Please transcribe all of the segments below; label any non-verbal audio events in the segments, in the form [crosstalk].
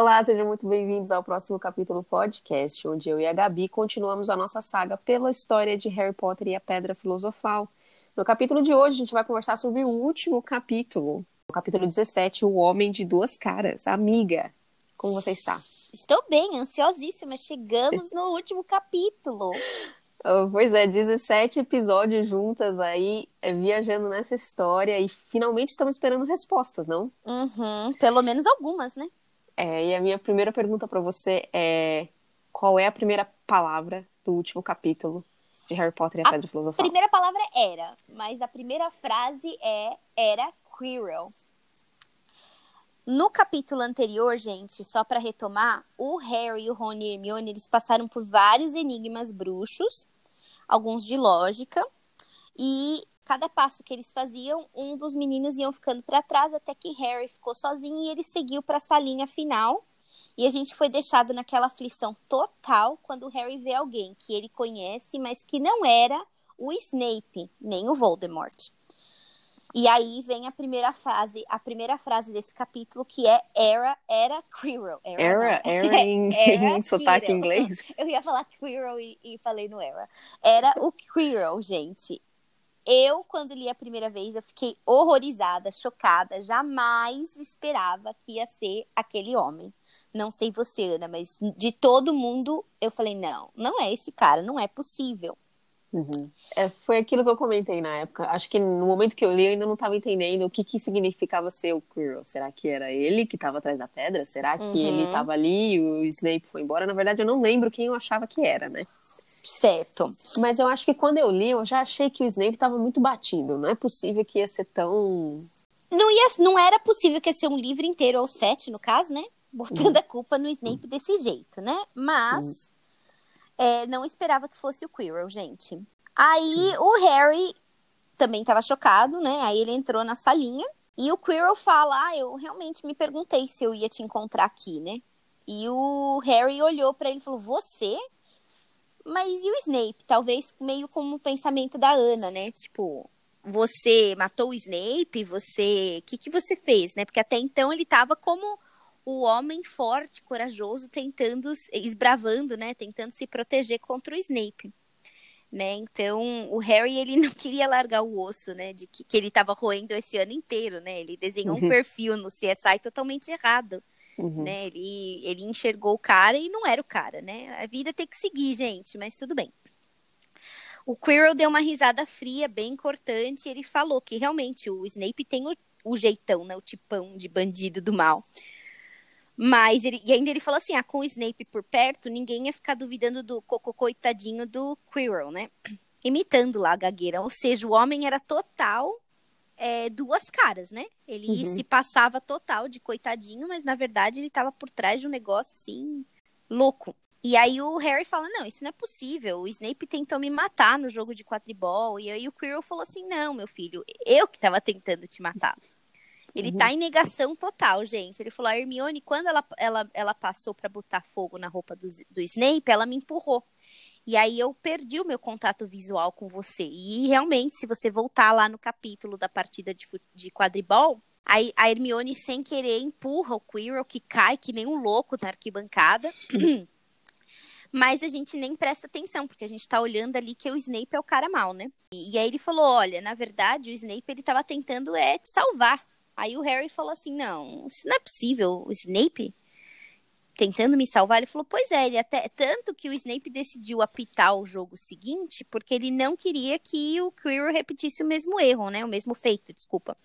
Olá, sejam muito bem-vindos ao próximo capítulo podcast, onde eu e a Gabi continuamos a nossa saga pela história de Harry Potter e a Pedra Filosofal. No capítulo de hoje, a gente vai conversar sobre o último capítulo, o capítulo 17, O Homem de Duas Caras. Amiga, como você está? Estou bem, ansiosíssima. Chegamos no último capítulo. Oh, pois é, 17 episódios juntas aí, é, viajando nessa história e finalmente estamos esperando respostas, não? Uhum, pelo menos algumas, né? É, e a minha primeira pergunta para você é: qual é a primeira palavra do último capítulo de Harry Potter e a, a Pedra Filosofal? A primeira palavra é era, mas a primeira frase é era Quirrell. No capítulo anterior, gente, só para retomar, o Harry, o Rony e Hermione, eles passaram por vários enigmas bruxos, alguns de lógica, e cada passo que eles faziam, um dos meninos iam ficando para trás até que Harry ficou sozinho e ele seguiu para a salinha final. E a gente foi deixado naquela aflição total quando Harry vê alguém que ele conhece, mas que não era o Snape, nem o Voldemort. E aí vem a primeira frase, a primeira frase desse capítulo, que é era, era Quirrell. Era, era, era [laughs] em, era [laughs] em sotaque inglês? Eu ia falar Quirrell e, e falei no era. Era o Quirrell, gente. Eu, quando li a primeira vez, eu fiquei horrorizada, chocada. Jamais esperava que ia ser aquele homem. Não sei você, Ana, mas de todo mundo, eu falei, não, não é esse cara, não é possível. Uhum. É, foi aquilo que eu comentei na época. Acho que no momento que eu li, eu ainda não estava entendendo o que, que significava ser o Quirrell. Será que era ele que estava atrás da pedra? Será que uhum. ele estava ali e o Snape foi embora? Na verdade, eu não lembro quem eu achava que era, né? Certo. Mas eu acho que quando eu li, eu já achei que o Snape estava muito batido. Não é possível que ia ser tão. Não, ia, não era possível que ia ser um livro inteiro, ou sete, no caso, né? Botando uhum. a culpa no Snape desse jeito, né? Mas. Uhum é, não esperava que fosse o Quirrell, gente. Aí o Harry também estava chocado, né? Aí ele entrou na salinha e o Quirrell fala: Ah, eu realmente me perguntei se eu ia te encontrar aqui, né? E o Harry olhou para ele e falou: Você? Mas e o Snape? Talvez meio como o pensamento da Ana, né? Tipo, você matou o Snape? Você. O que, que você fez, né? Porque até então ele tava como o homem forte, corajoso, tentando, esbravando, né, tentando se proteger contra o Snape. Né? Então, o Harry ele não queria largar o osso, né, de que, que ele estava roendo esse ano inteiro, né? Ele desenhou uhum. um perfil no CSI totalmente errado, uhum. né? Ele ele enxergou o cara e não era o cara, né? A vida tem que seguir, gente, mas tudo bem. O Quirrell deu uma risada fria, bem cortante, e ele falou que realmente o Snape tem o, o jeitão, né, o tipão de bandido do mal. Mas ele, e ainda ele falou assim: ah, com o Snape por perto, ninguém ia ficar duvidando do cocô coitadinho do Quirrell, né? [clears throat] Imitando lá a gagueira. Ou seja, o homem era total é, duas caras, né? Ele uhum. se passava total de coitadinho, mas na verdade ele tava por trás de um negócio assim, louco. E aí o Harry fala: Não, isso não é possível. O Snape tentou me matar no jogo de quadribol. E aí o Quirrell falou assim: Não, meu filho, eu que tava tentando te matar. Ele uhum. tá em negação total, gente. Ele falou: a Hermione, quando ela, ela, ela passou para botar fogo na roupa do, do Snape, ela me empurrou. E aí eu perdi o meu contato visual com você. E realmente, se você voltar lá no capítulo da partida de, de quadribol, a Hermione, sem querer, empurra o Quirrell, que cai que nem um louco na arquibancada. [clears throat] Mas a gente nem presta atenção, porque a gente tá olhando ali que o Snape é o cara mal, né? E, e aí ele falou: olha, na verdade, o Snape ele tava tentando é te salvar. Aí o Harry falou assim: não, isso não é possível. O Snape tentando me salvar, ele falou: pois é, ele até. Tanto que o Snape decidiu apitar o jogo seguinte, porque ele não queria que o Quirrell repetisse o mesmo erro, né? O mesmo feito, desculpa.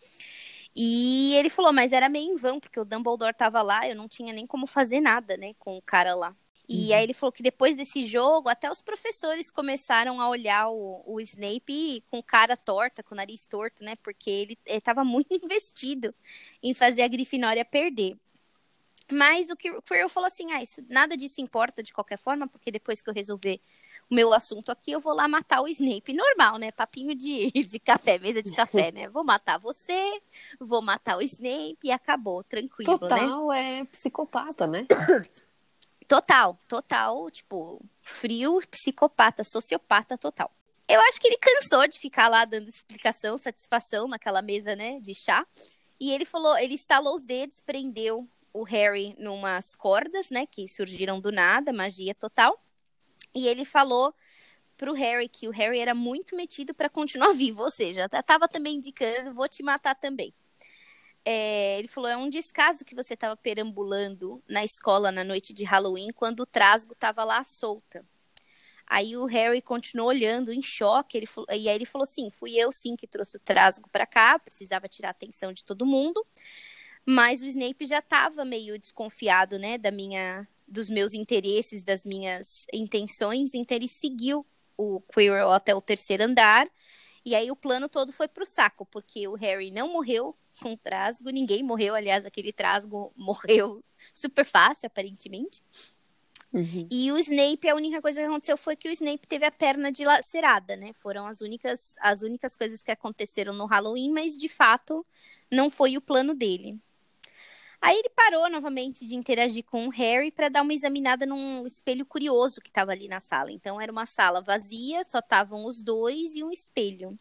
E ele falou, mas era meio em vão, porque o Dumbledore tava lá, eu não tinha nem como fazer nada, né, com o cara lá. E uhum. aí ele falou que depois desse jogo, até os professores começaram a olhar o, o Snape com cara torta, com nariz torto, né? Porque ele estava muito [laughs] investido em fazer a Grifinória perder. Mas o Quirrell falou assim, ah, isso, nada disso importa de qualquer forma, porque depois que eu resolver o meu assunto aqui, eu vou lá matar o Snape. Normal, né? Papinho de, [laughs] de café, mesa de café, né? Vou matar você, vou matar o Snape e acabou, tranquilo, Total, né? Total, é psicopata, né? [coughs] Total, total, tipo, frio, psicopata, sociopata total. Eu acho que ele cansou de ficar lá dando explicação, satisfação naquela mesa, né, de chá. E ele falou, ele estalou os dedos, prendeu o Harry numas cordas, né, que surgiram do nada, magia total. E ele falou pro Harry que o Harry era muito metido para continuar [laughs] vivo, ou seja, tava também indicando, vou te matar também. É, ele falou, é um descaso que você estava perambulando na escola na noite de Halloween, quando o trasgo estava lá solta. Aí o Harry continuou olhando em choque, ele e aí ele falou assim, fui eu sim que trouxe o trasgo para cá, precisava tirar a atenção de todo mundo, mas o Snape já estava meio desconfiado, né, da minha, dos meus interesses, das minhas intenções, então ele seguiu o Quirrell até o terceiro andar. E aí o plano todo foi pro saco, porque o Harry não morreu com trasgo, ninguém morreu, aliás, aquele trasgo [laughs] morreu super fácil, aparentemente. Uhum. E o Snape, a única coisa que aconteceu foi que o Snape teve a perna dilacerada, né? Foram as únicas, as únicas coisas que aconteceram no Halloween, mas de fato não foi o plano dele. Aí ele parou novamente de interagir com o Harry para dar uma examinada num espelho curioso que estava ali na sala. Então era uma sala vazia, só estavam os dois e um espelho.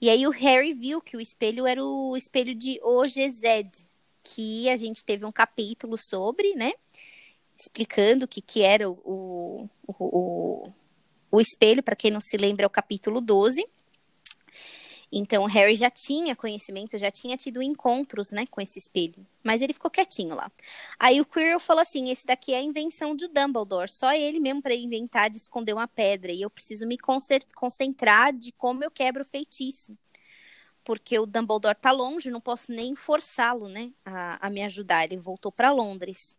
E aí o Harry viu que o espelho era o espelho de Ogezed, que a gente teve um capítulo sobre, né? Explicando o que, que era o, o, o, o espelho, para quem não se lembra, é o capítulo 12. Então, Harry já tinha conhecimento, já tinha tido encontros, né, com esse espelho. Mas ele ficou quietinho lá. Aí o Quirrell falou assim: esse daqui é a invenção do Dumbledore. Só ele mesmo para inventar de esconder uma pedra. E eu preciso me concentrar de como eu quebro o feitiço. Porque o Dumbledore tá longe, não posso nem forçá-lo, né, a, a me ajudar. Ele voltou para Londres.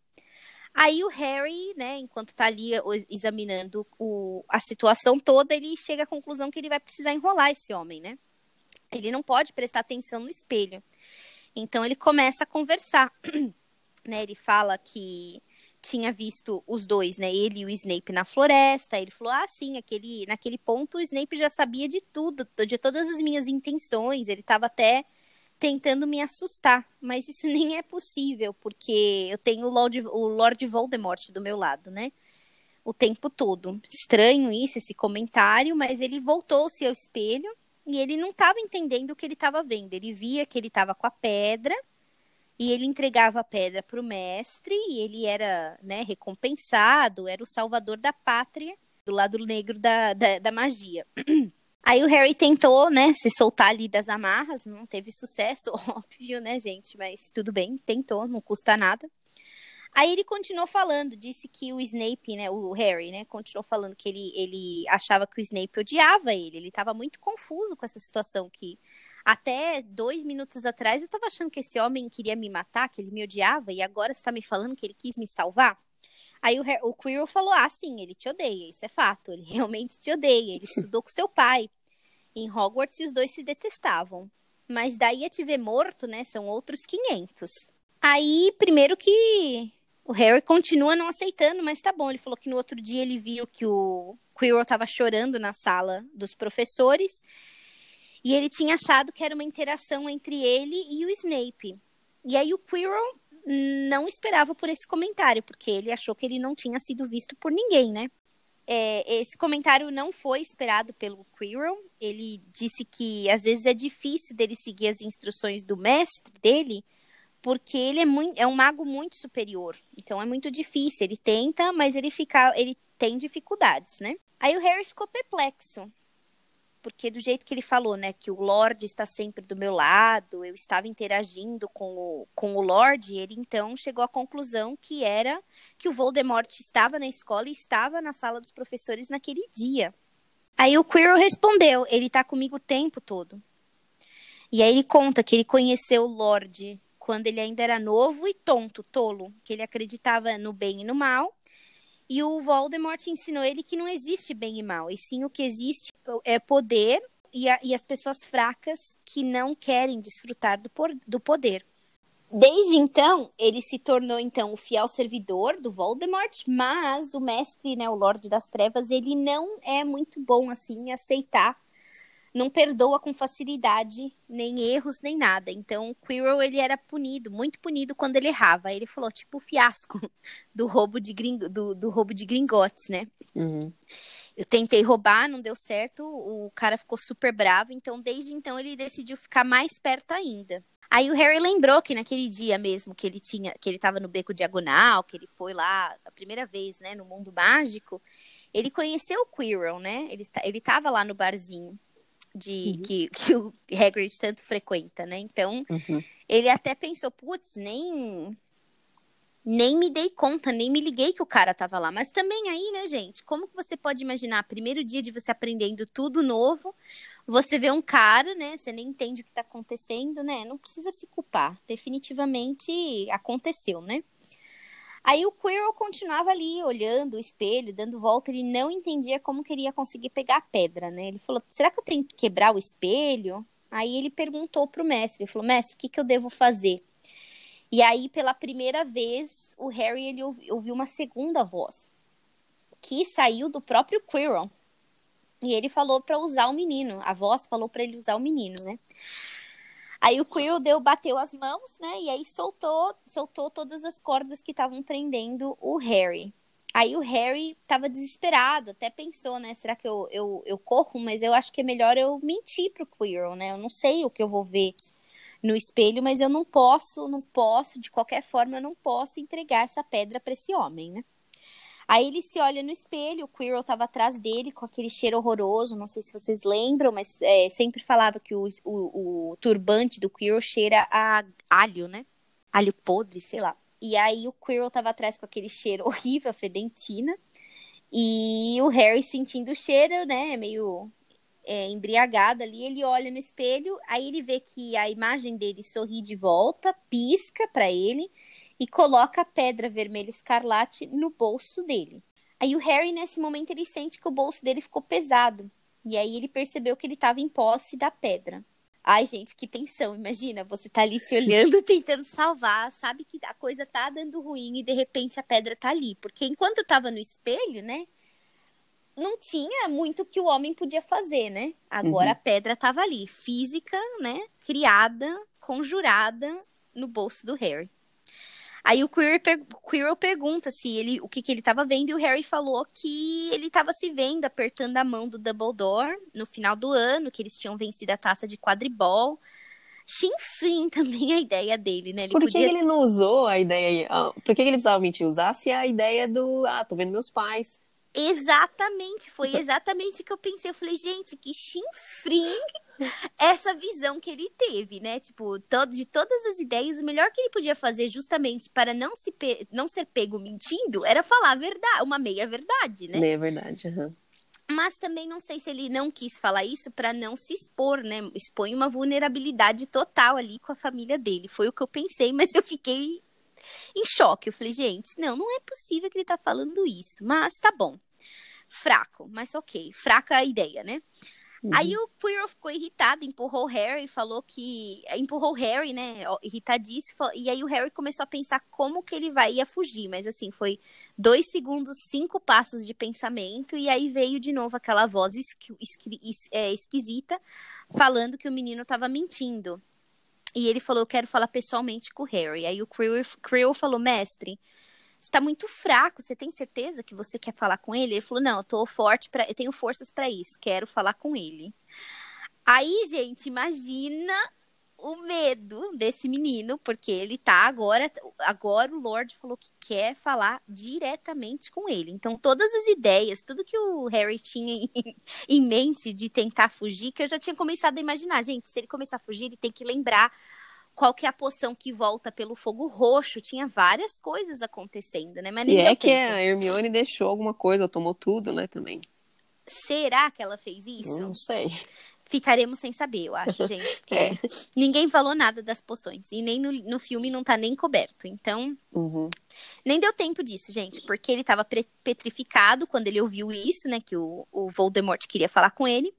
Aí o Harry, né, enquanto tá ali examinando o, a situação toda, ele chega à conclusão que ele vai precisar enrolar esse homem, né? Ele não pode prestar atenção no espelho. Então ele começa a conversar, [clears throat] né? Ele fala que tinha visto os dois, né? Ele e o Snape na floresta. Ele falou: "Ah, sim, aquele naquele ponto o Snape já sabia de tudo, de todas as minhas intenções. Ele estava até tentando me assustar, mas isso [laughs] nem é possível, porque eu tenho o Lord, o Lord Voldemort do meu lado, né? O tempo todo. Estranho isso, esse comentário, mas ele voltou-se ao espelho e ele não estava entendendo o que ele estava vendo. Ele via que ele estava com a pedra e ele entregava a pedra para o mestre e ele era né, recompensado, era o salvador da pátria, do lado negro da, da, da magia. [clears throat] Aí o Harry tentou, né, se soltar ali das amarras, não teve sucesso, [laughs] óbvio, né, gente? Mas tudo bem, tentou, não custa nada. Aí ele continuou falando, disse que o Snape, né, o Harry, né, continuou falando que ele, ele achava que o Snape odiava ele. Ele estava muito confuso com essa situação que até dois minutos atrás eu estava achando que esse homem queria me matar, que ele me odiava, e agora você está me falando que ele quis me salvar? Aí o, o Quirrell falou, ah, sim, ele te odeia, isso é fato, ele [laughs] realmente te odeia, ele estudou com seu pai em Hogwarts e os dois se detestavam. Mas daí a te ver morto, né, são outros 500. Aí, primeiro que o Harry continua não aceitando, mas tá bom. Ele falou que no outro dia ele viu que o Quirrell estava chorando na sala dos professores e ele tinha achado que era uma interação entre ele e o Snape. E aí o Quirrell não esperava por esse comentário, porque ele achou que ele não tinha sido visto por ninguém, né? É, esse comentário não foi esperado pelo Quirrell. Ele disse que às vezes é difícil dele seguir as instruções do mestre dele, porque ele é, muito, é um mago muito superior. Então é muito difícil. Ele tenta, mas ele fica, ele tem dificuldades, né? Aí o Harry ficou perplexo. Porque do jeito que ele falou, né, que o Lorde está sempre do meu lado, eu estava interagindo com o, com o Lorde, ele então chegou à conclusão que era que o Voldemort estava na escola e estava na sala dos professores naquele dia. Aí o Quirrell respondeu, ele está comigo o tempo todo. E aí ele conta que ele conheceu o Lorde quando ele ainda era novo e tonto, tolo, que ele acreditava no bem e no mal. E o Voldemort ensinou ele que não existe bem e mal, e sim o que existe é poder e, a, e as pessoas fracas que não querem desfrutar do, por, do poder. Desde então, ele se tornou então o fiel servidor do Voldemort, mas o mestre, né, o Lorde das Trevas, ele não é muito bom assim em aceitar não perdoa com facilidade nem erros nem nada. Então, Quirrell ele era punido, muito punido quando ele errava. Ele falou tipo o fiasco [laughs] do roubo de gring... do, do roubo de gringotes, né? Uhum. Eu tentei roubar, não deu certo. O cara ficou super bravo. Então, desde então ele decidiu ficar mais perto ainda. Aí o Harry lembrou que naquele dia mesmo que ele tinha, que ele estava no beco diagonal, que ele foi lá a primeira vez, né, no mundo mágico, ele conheceu o Quirrell, né? Ele ele estava lá no barzinho de uhum. que, [laughs] que o Hagrid tanto frequenta, né? Então, uhum. ele até pensou, putz, nem nem me dei conta, nem me liguei que o cara tava lá. Mas também aí, né, gente? Como que você pode imaginar, primeiro dia de você aprendendo tudo novo, você vê um cara, né? Você nem entende o que tá acontecendo, né? Não precisa se culpar. Definitivamente aconteceu, né? Aí o Quirrell continuava ali, olhando o espelho, dando volta, ele não entendia como queria conseguir pegar a pedra, né? Ele falou, será que eu tenho que quebrar o espelho? Aí ele perguntou pro mestre, ele falou, mestre, o que, que eu devo fazer? E aí, pela primeira vez, o Harry ele ouviu uma segunda voz, que saiu do próprio Quirrell. E ele falou para usar o menino. A voz falou para ele usar o menino, né? Aí o Quirrell bateu as mãos, né? E aí soltou, soltou todas as cordas que estavam prendendo o Harry. Aí o Harry tava desesperado, até pensou, né? Será que eu, eu, eu corro? Mas eu acho que é melhor eu mentir pro Quirrell, né? Eu não sei o que eu vou ver no espelho, mas eu não posso, não posso, de qualquer forma, eu não posso entregar essa pedra para esse homem, né? Aí ele se olha no espelho, o Quirrell estava atrás dele com aquele cheiro horroroso, não sei se vocês lembram, mas é, sempre falava que o, o, o, turbante do Quirrell cheira a alho, né? Alho podre, sei lá. E aí o Quirrell estava atrás com aquele cheiro [laughs] horrível, fedentina. E o Harry sentindo o cheiro, né, meio é, embriagado ali, ele olha no espelho, aí ele vê que a imagem dele sorri de volta, pisca para ele e coloca a pedra vermelha escarlate no bolso dele. Aí o Harry, nesse momento, ele sente que o bolso dele ficou pesado. E aí ele percebeu que ele estava em posse da pedra. Ai, gente, que tensão. Imagina, você tá ali se olhando, [laughs] tentando salvar, sabe que a coisa tá dando ruim e de repente a pedra tá ali. Porque enquanto tava no espelho, né? não tinha muito que o homem podia fazer, né? Agora uhum. a pedra estava ali, física, né? Criada, conjurada no bolso do Harry. Aí o Quirrell, per Quirrell pergunta se ele, o que, que ele estava vendo e o Harry falou que ele estava se vendo apertando a mão do Dumbledore no final do ano, que eles tinham vencido a taça de quadribol. Chinfrim [laughs] também a ideia dele, né? Ele Por que, podia... ele não usou a ideia? Ah, por que ele precisava mentir? Usasse a ideia do, ah, tô vendo meus pais. Exatamente, foi exatamente o que eu pensei. Eu falei, gente, que chinfrim essa visão que ele teve, né? Tipo, todo, de todas as ideias, o melhor que ele podia fazer justamente para não, se não ser pego mentindo era falar a verdade, uma meia verdade, né? Meia verdade, uhum. Mas também não sei se ele não quis falar isso para não se expor, né? Expõe uma vulnerabilidade total ali com a família dele. Foi o que eu pensei, [laughs] mas eu fiquei em choque. Eu falei, gente, não, não é possível que ele tá falando isso. Mas tá bom. Fraco, mas ok. Fraca a ideia, né? Uhum. Aí o Quirrell ficou irritado, empurrou o Harry, e falou que. Empurrou o Harry, né? Irritadíssimo. E aí o Harry começou a pensar como que ele vai ia fugir. Mas assim, foi dois segundos, cinco passos de pensamento. E aí veio de novo aquela voz esqui, esqui, es, é, esquisita falando que o menino estava mentindo. E ele falou: Eu quero falar pessoalmente com o Harry. Aí o Quirrell falou: Mestre, está muito fraco. Você tem certeza que você quer falar com ele? Ele falou: Não, eu tô forte para, eu tenho forças para isso. Quero falar com ele. Aí, gente, imagina o medo desse menino, porque ele tá agora, agora o Lord falou que quer falar diretamente com ele. Então, todas as ideias, tudo que o Harry tinha em, [laughs] em mente de tentar fugir, que eu já tinha começado a imaginar, gente, se ele começar a fugir, ele tem que lembrar qual que é a poção que volta pelo fogo roxo. Tinha várias coisas acontecendo, né? Mas Se é que tempo. a Hermione deixou alguma coisa, tomou tudo, né, também. Será que ela fez isso? Não sei. Ficaremos sem saber, eu acho, gente. [laughs] Porque é. ninguém falou nada das poções. E nem no, no filme não tá nem coberto. Então, uhum. nem deu tempo disso, gente. Porque ele tava petrificado quando ele ouviu isso, né? Que o, o Voldemort queria falar com ele.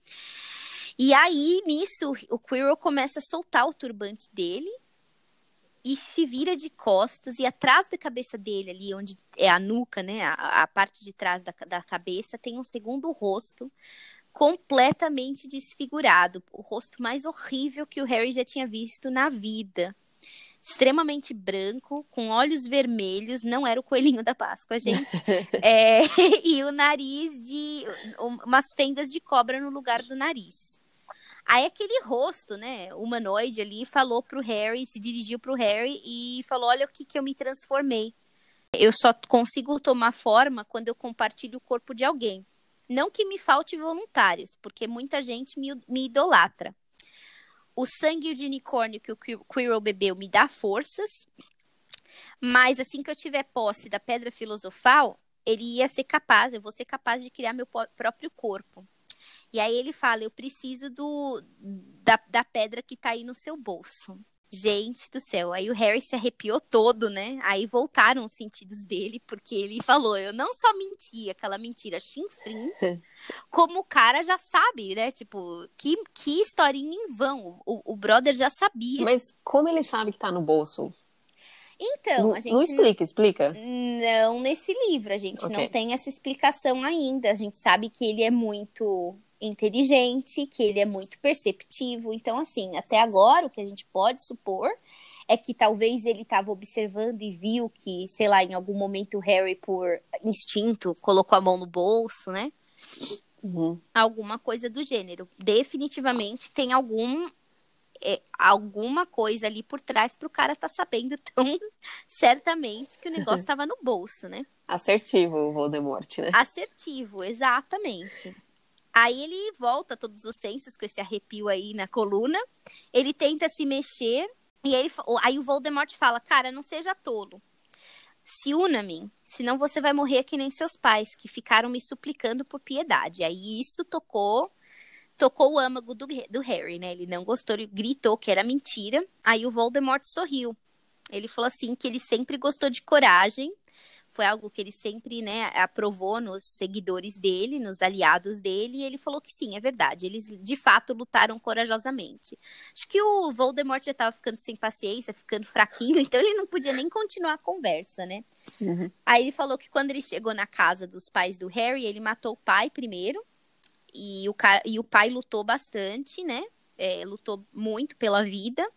E aí, nisso, o Quirrell começa a soltar o turbante dele e se vira de costas e atrás da cabeça dele, ali onde é a nuca, né, a, a parte de trás da, da cabeça, tem um segundo rosto completamente desfigurado, o rosto mais horrível que o Harry já tinha visto na vida. Extremamente branco, com olhos vermelhos, não era o coelhinho da Páscoa, gente. [laughs] é, e o nariz de. umas fendas de cobra no lugar do nariz. Aí aquele rosto, né, humanoide ali, falou pro Harry, se dirigiu pro Harry e falou: Olha o que, que eu me transformei. Eu só consigo tomar forma quando eu compartilho o corpo de alguém. Não que me falte voluntários, porque muita gente me, me idolatra. O sangue de unicórnio que o Quirrell bebeu me dá forças, mas assim que eu tiver posse da pedra filosofal, ele ia ser capaz, eu vou ser capaz de criar meu próprio corpo. E aí ele fala: Eu preciso do da, da pedra que tá aí no seu bolso. Gente do céu, aí o Harry se arrepiou todo, né? Aí voltaram os sentidos dele, porque ele falou: eu não só menti, aquela mentira chinfrim, [laughs] como o cara já sabe, né? Tipo, que, que historinha em vão. O, o brother já sabia. Mas como ele sabe que tá no bolso? Então, a gente. Não explica, explica. Não nesse livro, a gente okay. não tem essa explicação ainda. A gente sabe que ele é muito inteligente, que ele é muito perceptivo. Então, assim, até agora, o que a gente pode supor é que talvez ele estava observando e viu que, sei lá, em algum momento o Harry, por instinto, colocou a mão no bolso, né? Uhum. Alguma coisa do gênero. Definitivamente tem algum. É, alguma coisa ali por trás para o cara tá sabendo tão [laughs] certamente que o negócio [laughs] estava no bolso, né? Assertivo o Voldemort, né? Assertivo, exatamente. Aí ele volta todos os sensos com esse arrepio aí na coluna. Ele tenta se mexer. E aí, aí o Voldemort fala: Cara, não seja tolo. Se una a mim, senão você vai morrer que nem seus pais, que ficaram me suplicando por piedade. Aí isso tocou tocou o âmago do, do Harry, né? Ele não gostou, ele gritou que era mentira. Aí o Voldemort sorriu. Ele falou assim que ele sempre gostou de coragem foi algo que ele sempre, né, aprovou nos seguidores dele, nos aliados dele, e ele falou que sim, é verdade. Eles de fato lutaram corajosamente. Acho que o Voldemort já estava ficando sem paciência, ficando fraquinho, [laughs] então ele não podia nem continuar a conversa, né? Uhum. Aí ele falou que quando ele chegou na casa dos pais do Harry, ele matou o pai primeiro, e o, cara, e o pai lutou bastante, né? É, lutou muito pela vida.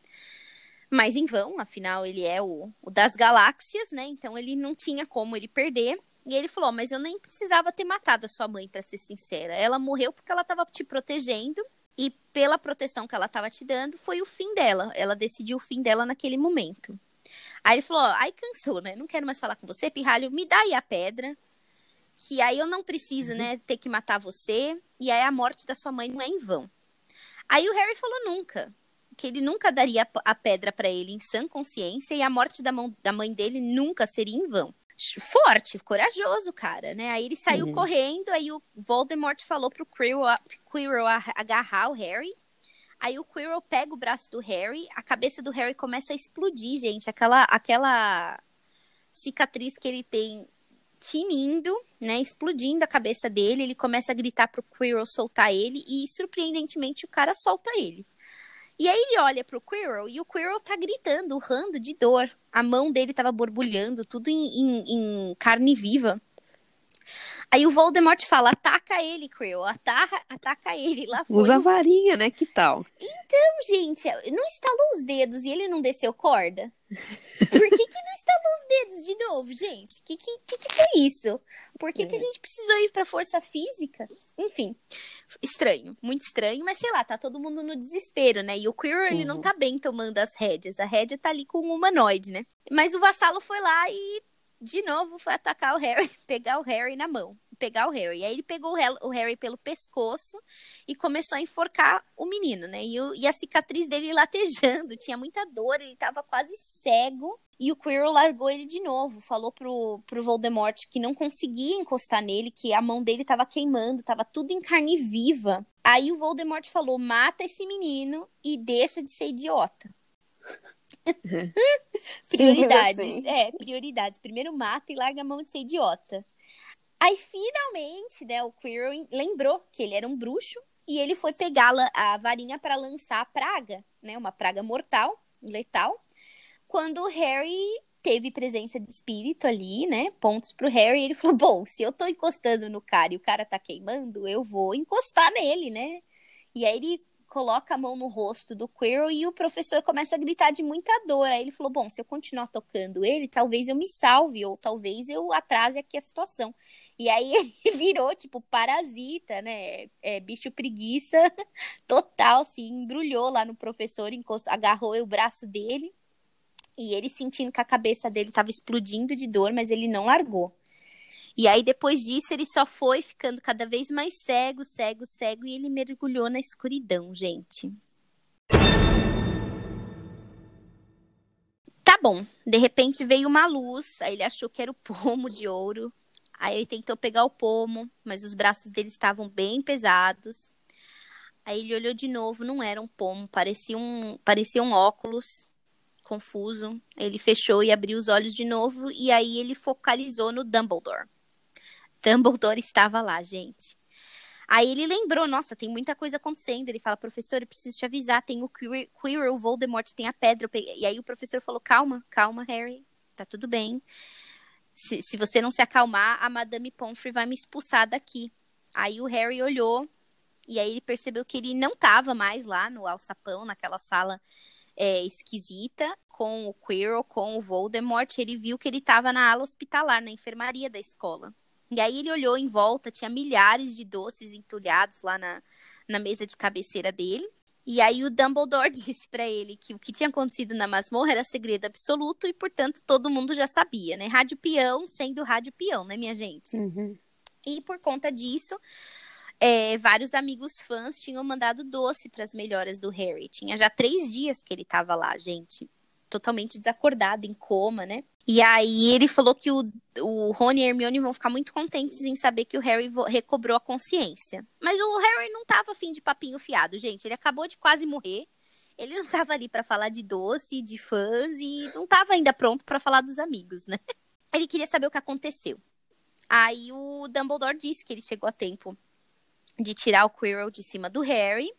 Mas em vão, afinal, ele é o, o das galáxias, né? Então ele não tinha como ele perder. E ele falou: Mas eu nem precisava ter matado a sua mãe, para ser sincera. Ela morreu porque ela estava te protegendo. E pela proteção que ela estava te dando, foi o fim dela. Ela decidiu o fim dela naquele momento. Aí ele falou: Aí cansou, né? Não quero mais falar com você, pirralho. Me dá aí a pedra. Que aí eu não preciso, uhum. né, ter que matar você. E aí a morte da sua mãe não é em vão. Aí o Harry falou: Nunca que ele nunca daria a pedra para ele em sã consciência e a morte da, mão, da mãe dele nunca seria em vão. Forte, corajoso, cara, né? Aí ele saiu uhum. correndo, aí o Voldemort falou pro Quirrell, Quirrell agarrar o Harry. Aí o Quirrell pega o braço do Harry, a cabeça do Harry começa a explodir, gente. Aquela, aquela cicatriz que ele tem tinindo, né, explodindo a cabeça dele, ele começa a gritar pro Quirrell soltar ele e surpreendentemente o cara solta ele. E aí ele olha pro Quirrell e o Quirrell tá gritando, urrando de dor. A mão dele tava borbulhando, tudo em, em, em carne viva. Aí o Voldemort fala: ataca ele, Quirrell, ataca, ataca ele. Lá foi. Usa a varinha, né? Que tal? Então, gente, não estalou os dedos e ele não desceu corda? Por que, que não estalou os dedos de novo, gente? Que que, que, que foi isso? Por que, é. que a é. gente precisou ir pra força física? Enfim, estranho, muito estranho, mas sei lá, tá todo mundo no desespero, né? E o Quirrell, uhum. ele não uhum. tá bem tomando as rédeas. A rédea tá ali com o um humanoide, né? Mas o vassalo foi lá e de novo foi atacar o Harry, [laughs] pegar o Harry na mão, pegar o Harry. Aí ele pegou o Harry pelo pescoço e começou a enforcar o menino, né? E, o, e a cicatriz dele latejando, tinha muita dor, ele tava quase cego. E o Quirrell largou ele de novo, falou pro, pro Voldemort que não conseguia encostar nele, que a mão dele tava queimando, tava tudo em carne viva. Aí o Voldemort falou: mata esse menino e deixa de ser idiota. [laughs] [laughs] prioridades. Assim. É, prioridades. Primeiro mata e larga a mão de ser idiota. Aí, finalmente, né, o Quirrell lembrou que ele era um bruxo e ele foi pegar a varinha para lançar a praga, né, uma praga mortal, letal. Quando o Harry teve presença de espírito ali, né, pontos pro Harry, ele falou: "Bom, se eu tô encostando no cara e o cara tá queimando, eu vou encostar nele, né?" E aí ele coloca a mão no rosto do Quirrell e o professor começa a gritar de muita dor. Aí ele falou: Bom, se eu continuar tocando ele, talvez eu me salve, ou talvez eu atrase aqui a situação. E aí [laughs] ele virou, tipo, parasita, né? É, bicho preguiça [laughs] total, assim, embrulhou lá no professor, agarrou o braço dele. E ele sentindo que a cabeça dele estava explodindo de dor, mas ele não largou. E aí, depois disso, ele só foi ficando cada vez mais cego, cego, cego, e ele mergulhou na escuridão, gente. Tá bom. De repente veio uma luz, aí ele achou que era o pomo de ouro. Aí ele tentou pegar o pomo, mas os braços dele estavam bem pesados. Aí ele olhou de novo, não era um pomo, parecia um, parecia um óculos confuso. Ele fechou e abriu os olhos de novo e aí ele focalizou no Dumbledore. Dumbledore estava lá, gente. Aí ele lembrou, nossa, tem muita coisa acontecendo. Ele fala, professor, eu preciso te avisar, tem o Quirrell, o Voldemort, tem a pedra. E aí o professor falou, calma, calma, Harry, tá tudo bem. Se, se você não se acalmar, a Madame Pomfrey vai me expulsar daqui. Aí o Harry olhou, e aí ele percebeu que ele não tava mais lá no alçapão, naquela sala é, esquisita, com o Quirrell, com o Voldemort. Ele viu que ele estava na ala hospitalar, na enfermaria da escola. E aí ele olhou em volta, tinha milhares de doces entulhados lá na, na mesa de cabeceira dele. E aí o Dumbledore [laughs] disse para ele que o que tinha acontecido na masmorra era segredo absoluto e, portanto, todo mundo já sabia, né? Rádio peão sendo rádio peão, né, minha gente? Uhum. E por conta disso, é, vários amigos fãs tinham mandado doce para as melhoras do Harry. Tinha já três dias que ele estava lá, gente totalmente desacordado, em coma, né? E aí ele falou que o, o Rony e a Hermione vão ficar muito contentes em saber que o Harry recobrou a consciência. Mas o Harry não tava afim de papinho fiado, gente. Ele acabou de quase morrer. Ele não tava ali para falar de doce, de fãs e não tava ainda pronto para falar dos amigos, né? Ele queria saber o que aconteceu. Aí o Dumbledore disse que ele chegou a tempo de tirar o Quirrell de cima do Harry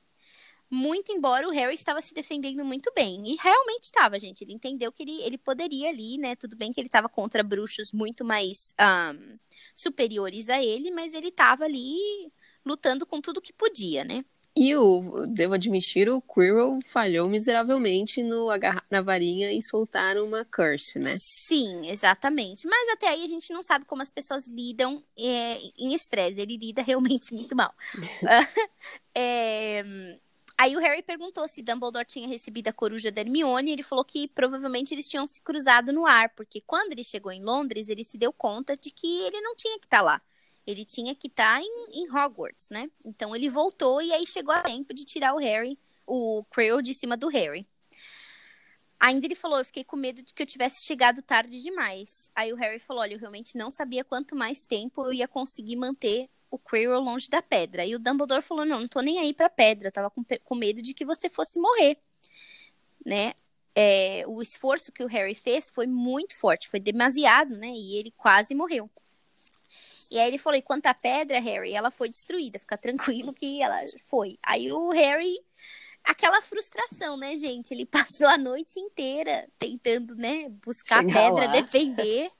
muito embora o Harry estava se defendendo muito bem. E realmente estava, gente. Ele entendeu que ele, ele poderia ali, né? Tudo bem que ele estava contra bruxos muito mais um, superiores a ele, mas ele estava ali lutando com tudo que podia, né? E o, devo admitir, o Quirrell falhou miseravelmente no agarrar na varinha e soltar uma curse, né? Sim, exatamente. Mas até aí a gente não sabe como as pessoas lidam é, em estresse. Ele lida [laughs] realmente muito mal. [laughs] é, Aí o Harry perguntou se Dumbledore tinha recebido a coruja da Hermione, e ele falou que provavelmente eles tinham se cruzado no ar, porque quando ele chegou em Londres, ele se deu conta de que ele não tinha que estar tá lá. Ele tinha que estar tá em, em, Hogwarts, né? Então ele voltou e aí chegou a tempo de tirar o Harry, o Quirrell de cima do Harry. Ainda ele falou, eu fiquei com medo de que eu tivesse chegado tarde demais. Aí o Harry falou, olha, eu realmente não sabia quanto mais tempo eu ia conseguir manter o Quirrell longe da pedra. E o Dumbledore falou: não, não tô nem aí pra pedra, eu tava com, com medo de que você fosse morrer. Né? É, o esforço que o Harry fez foi muito forte, foi demasiado, né? E ele quase morreu. E aí ele falou: e quanto à pedra, Harry, ela foi destruída, fica tranquilo que ela foi. Aí o Harry aquela frustração, né, gente? Ele passou a noite inteira tentando, né, buscar Chegar a pedra, lá. defender,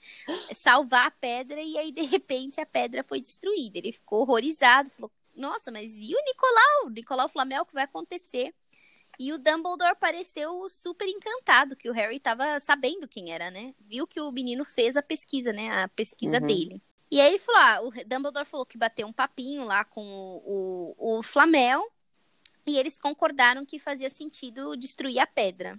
salvar a pedra, e aí, de repente, a pedra foi destruída. Ele ficou horrorizado, falou: Nossa, mas e o Nicolau? O Nicolau Flamel, o que vai acontecer? E o Dumbledore pareceu super encantado, que o Harry estava sabendo quem era, né? Viu que o menino fez a pesquisa, né? A pesquisa uhum. dele. E aí ele falou: ah, o Dumbledore falou que bateu um papinho lá com o, o, o Flamel e eles concordaram que fazia sentido destruir a pedra.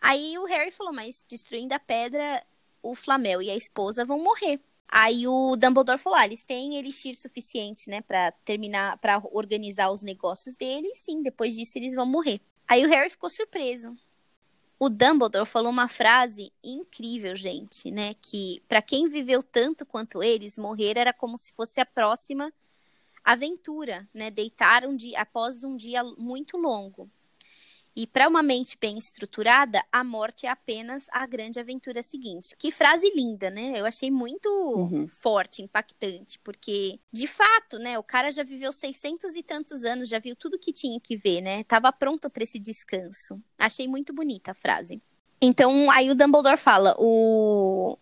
Aí o Harry falou: Mas destruindo a pedra, o Flamel e a esposa vão morrer. Aí o Dumbledore falou: ah, eles têm elixir suficiente, né, para terminar, para organizar os negócios deles. Sim, depois disso eles vão morrer. Aí o Harry ficou surpreso. O Dumbledore falou uma frase incrível, gente, né, que para quem viveu tanto quanto eles, morrer era como se fosse a próxima aventura, né? Deitar um dia após um dia muito longo. E para uma mente bem estruturada, a morte é apenas a grande aventura seguinte. Que frase linda, né? Eu achei muito uhum. forte, impactante, porque de fato, né, o cara já viveu 600 e tantos anos, já viu tudo que tinha que ver, né? Tava pronto para esse descanso. Achei muito bonita a frase. Então, aí o Dumbledore fala: o,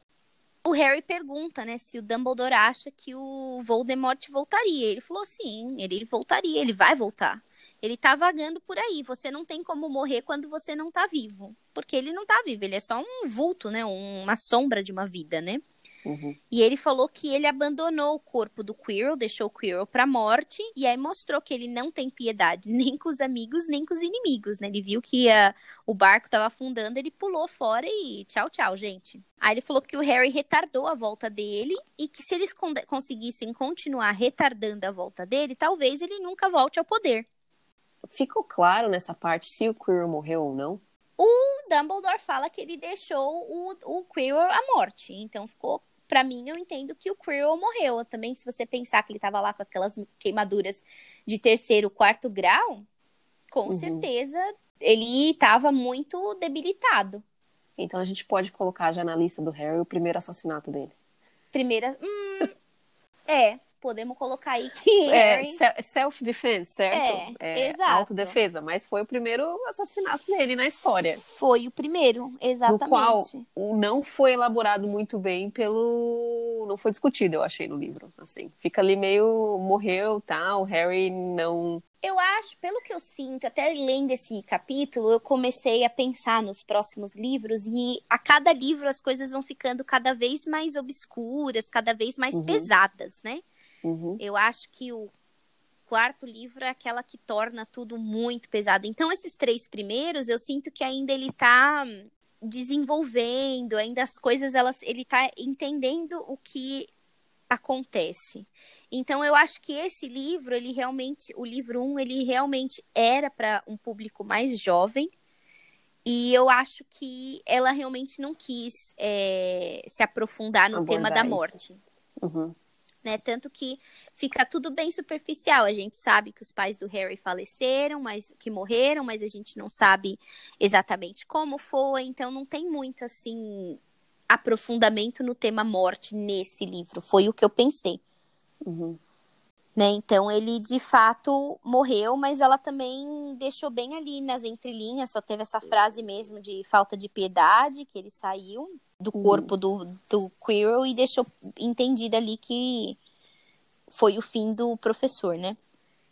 o Harry pergunta, né, se o Dumbledore acha que o Voldemort voltaria. Ele falou sim, ele voltaria, ele vai voltar. Ele tá vagando por aí. Você não tem como morrer quando você não tá vivo. Porque ele não tá vivo, ele é só um vulto, né? Uma sombra de uma vida, né? Uhum. E ele falou que ele abandonou o corpo do Quirrell, deixou o Quirrell pra morte, e aí mostrou que ele não tem piedade [laughs] nem com os amigos, nem com os inimigos, né? Ele viu que a, o barco tava afundando, ele pulou fora e tchau, tchau, gente. Aí ele falou que o Harry retardou a volta dele e que se eles con conseguissem continuar retardando a volta dele, talvez ele nunca volte ao poder. Ficou claro nessa parte se o Quirrell morreu ou não? O Dumbledore fala que ele deixou o, o Quirrell à morte. Então ficou. Pra mim, eu entendo que o Quirrell morreu. Também, se você pensar que ele tava lá com aquelas queimaduras de terceiro, quarto grau, com Uhum. certeza ele tava muito debilitado. Então a gente pode colocar já na lista do Harry o primeiro assassinato dele. Primeira. Hum, é, podemos colocar aí que É, se- self-defense, certo? É, exato. Autodefesa, mas foi o primeiro assassinato dele na história. Foi o primeiro, exatamente. No qual não foi elaborado muito bem pelo. Não foi discutido, eu achei, no livro. Assim, fica ali meio. Morreu, tá? O Harry não. Eu acho, pelo que eu sinto, até lendo esse capítulo, eu comecei a pensar nos próximos livros e a cada livro as coisas vão ficando cada vez mais obscuras, cada vez mais Uhum. pesadas, né? Uhum. Eu acho que o quarto livro é aquela que torna tudo muito pesado. Então, esses três primeiros, eu sinto que ainda ele tá desenvolvendo, ainda as coisas, elas, ele tá entendendo o que acontece. Então, eu acho que esse livro, ele realmente, o livro 1, um, ele realmente era para um público mais jovem. E eu acho que ela realmente não quis é, se aprofundar no Abordar tema da morte Uhum. Né? Tanto que fica tudo bem superficial. A gente sabe que os pais do Harry faleceram, mas que morreram, mas a gente não sabe exatamente como foi, então não tem muito assim aprofundamento no tema morte nesse livro. Foi o que eu pensei, Uhum. Né? Então ele de fato morreu, mas ela também deixou bem ali nas entrelinhas, só teve essa frase mesmo de falta de piedade, que ele saiu do Uhum. corpo do, do Quirrell e deixou entendido ali que foi o fim do professor, né?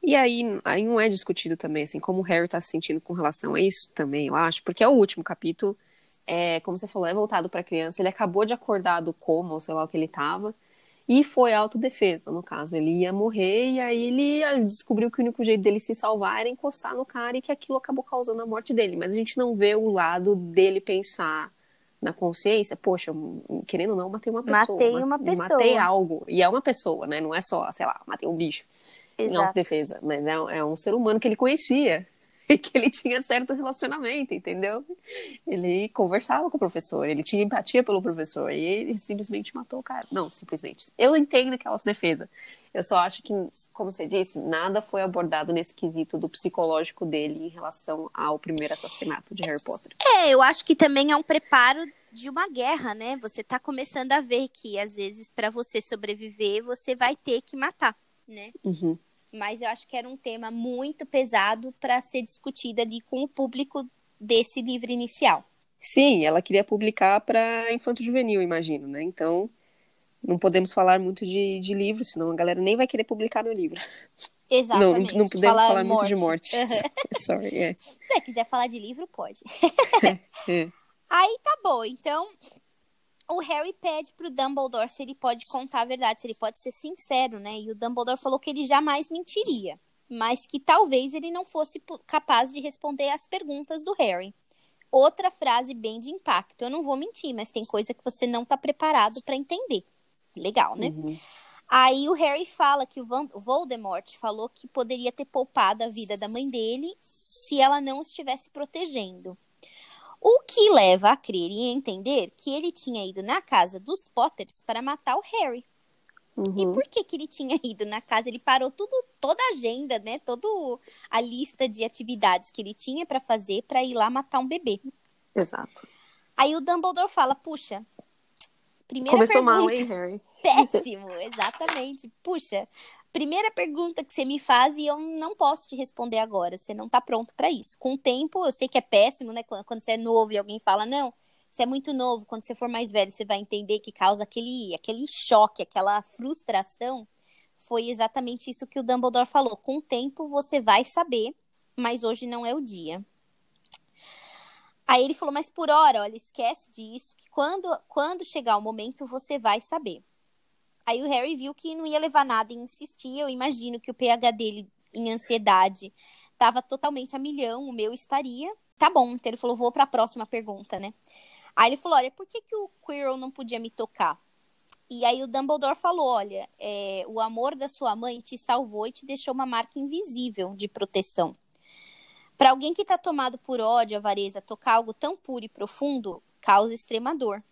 E aí, aí não é discutido também, assim, como o Harry tá se sentindo com relação a isso também, eu acho, porque é o último capítulo, é, como você falou, é voltado pra criança, ele acabou de acordar do coma, ou sei lá o que ele tava, e foi autodefesa, no caso, ele ia morrer, e aí ele ah, descobriu que o único jeito dele se salvar era encostar no cara, e que aquilo acabou causando a morte dele, mas a gente não vê o lado dele pensar na consciência, poxa, querendo ou não, matei uma pessoa. Matei ma- uma pessoa. Matei algo, e é uma pessoa, né, não é só, sei lá, matei um bicho. Em Exato. autodefesa, mas é, é um ser humano que ele conhecia [laughs] que ele tinha certo relacionamento, entendeu? Ele conversava com o professor, ele tinha empatia pelo professor e ele simplesmente matou o cara. Não, simplesmente. Eu entendo que é autodefesa. Eu só acho que, como você disse, nada foi abordado nesse quesito do psicológico dele em relação ao primeiro assassinato de Harry Potter. É, eu acho que também é um preparo de uma guerra, né? Você tá começando a ver que às vezes para você sobreviver, você vai ter que matar, né? Uhum. Mas eu acho que era um tema muito pesado para ser discutido ali com o público desse livro inicial. Sim, ela queria publicar para infanto juvenil, imagino, né? Então, não podemos falar muito de, de livro, senão a galera nem vai querer publicar meu livro. Não, não, Exatamente. não podemos falar, muito de morte. Uhum. [laughs] Sorry, é. Se quiser falar de livro, pode. [laughs] é. Aí tá bom, então o Harry pede pro Dumbledore se ele pode contar a verdade, se ele pode ser sincero, né? E o Dumbledore falou que ele jamais mentiria, mas que talvez ele não fosse capaz de responder às perguntas do Harry. Outra frase bem de impacto. Eu não vou mentir, mas tem coisa que você não tá preparado pra entender. Legal, né? Uhum. Aí o Harry fala que o Voldemort falou que poderia ter poupado a vida da mãe dele se ela não estivesse protegendo. O que leva a crer e entender que ele tinha ido na casa dos Potters para matar o Harry. E Uhum. por que, que ele tinha [laughs] ido na casa? Ele parou tudo, toda a agenda, né? Toda a lista de atividades que ele tinha para fazer para ir lá matar um bebê. Exato. Aí o Dumbledore fala: Puxa, primeira Começou pergunta. mal, hein, Harry? Péssimo, [laughs] exatamente. Puxa, primeira pergunta que você me faz e eu não posso te responder agora. Você não tá pronto pra isso. Com o tempo, eu sei que é péssimo, né? Quando quando você é novo e alguém fala, não, você é muito novo. Quando você for mais velho, você vai entender que causa aquele, aquele choque, aquela frustração. Foi exatamente isso que o Dumbledore falou. Com o tempo, você vai saber, mas hoje não é o dia. Aí ele falou, mas por hora, olha, esquece disso, que quando, quando chegar o momento você vai saber. Aí o Harry viu que não ia levar nada e insistia. Eu imagino que o pH dele em ansiedade estava totalmente a milhão, o meu estaria. Tá bom, então ele falou, vou para a próxima pergunta, né? Aí ele falou, olha, por que, que o Quirrell não podia me tocar? E aí o Dumbledore falou, olha, é, o amor da sua mãe te salvou e te deixou uma marca invisível de proteção. Para alguém que está tomado por ódio, avareza, tocar algo tão puro e profundo causa extrema dor.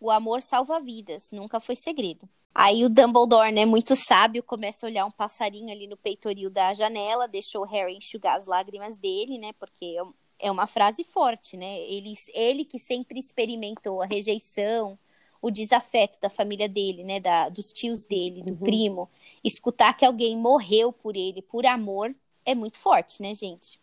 O amor salva vidas, nunca foi segredo. Aí o Dumbledore, né, muito sábio, começa a olhar um passarinho ali no peitoril da janela, deixou o Harry enxugar as lágrimas dele, né, porque é, é uma frase forte, né? Ele, ele que sempre experimentou a rejeição, o desafeto da família dele, né, da, dos tios dele, do uhum. primo, escutar que alguém morreu por ele, por amor, é muito forte, né, gente?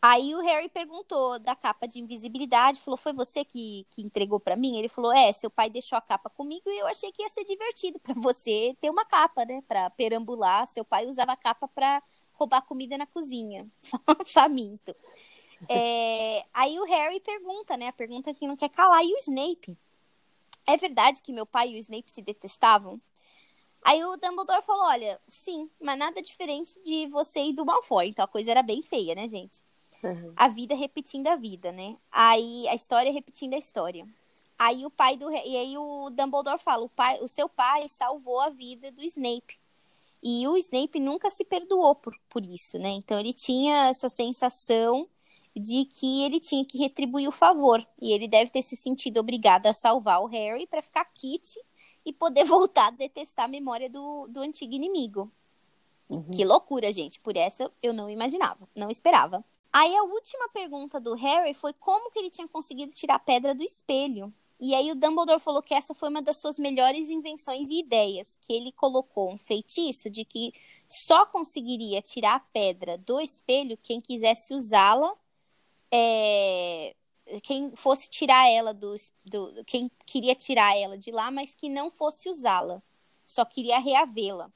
Aí o Harry perguntou da capa de invisibilidade, falou: "Foi você que, que entregou para mim?" Ele falou: "É, seu pai deixou a capa comigo e eu achei que ia ser divertido para você ter uma capa, né, para perambular. Seu pai usava a capa para roubar comida na cozinha, [laughs] faminto." É, aí o Harry pergunta, né, a pergunta que não quer calar, e o Snape? É verdade que meu pai e o Snape se detestavam? Aí o Dumbledore falou: Olha, sim, mas nada diferente de você e do Malfoy. Então a coisa era bem feia, né, gente? Uhum. A vida repetindo a vida, né? Aí a história repetindo a história. Aí o pai do e aí o Dumbledore fala, o pai, o seu pai salvou a vida do Snape. E o Snape nunca se perdoou por, por isso, né? Então ele tinha essa sensação de que ele tinha que retribuir o favor. E ele deve ter se sentido obrigado a salvar o Harry para ficar kit e poder [laughs] voltar a detestar a memória do, do antigo inimigo. Uhum. Que loucura, gente. Por essa eu não imaginava, não esperava. Aí a última pergunta do Harry foi como que ele tinha conseguido tirar a pedra do espelho. E aí o Dumbledore falou que essa foi uma das suas melhores invenções e ideias, que ele colocou um feitiço de que só conseguiria tirar a pedra do espelho quem quisesse usá-la, é... quem fosse tirar ela do, do, quem queria tirar ela de lá, mas que não fosse usá-la, só queria reavê-la.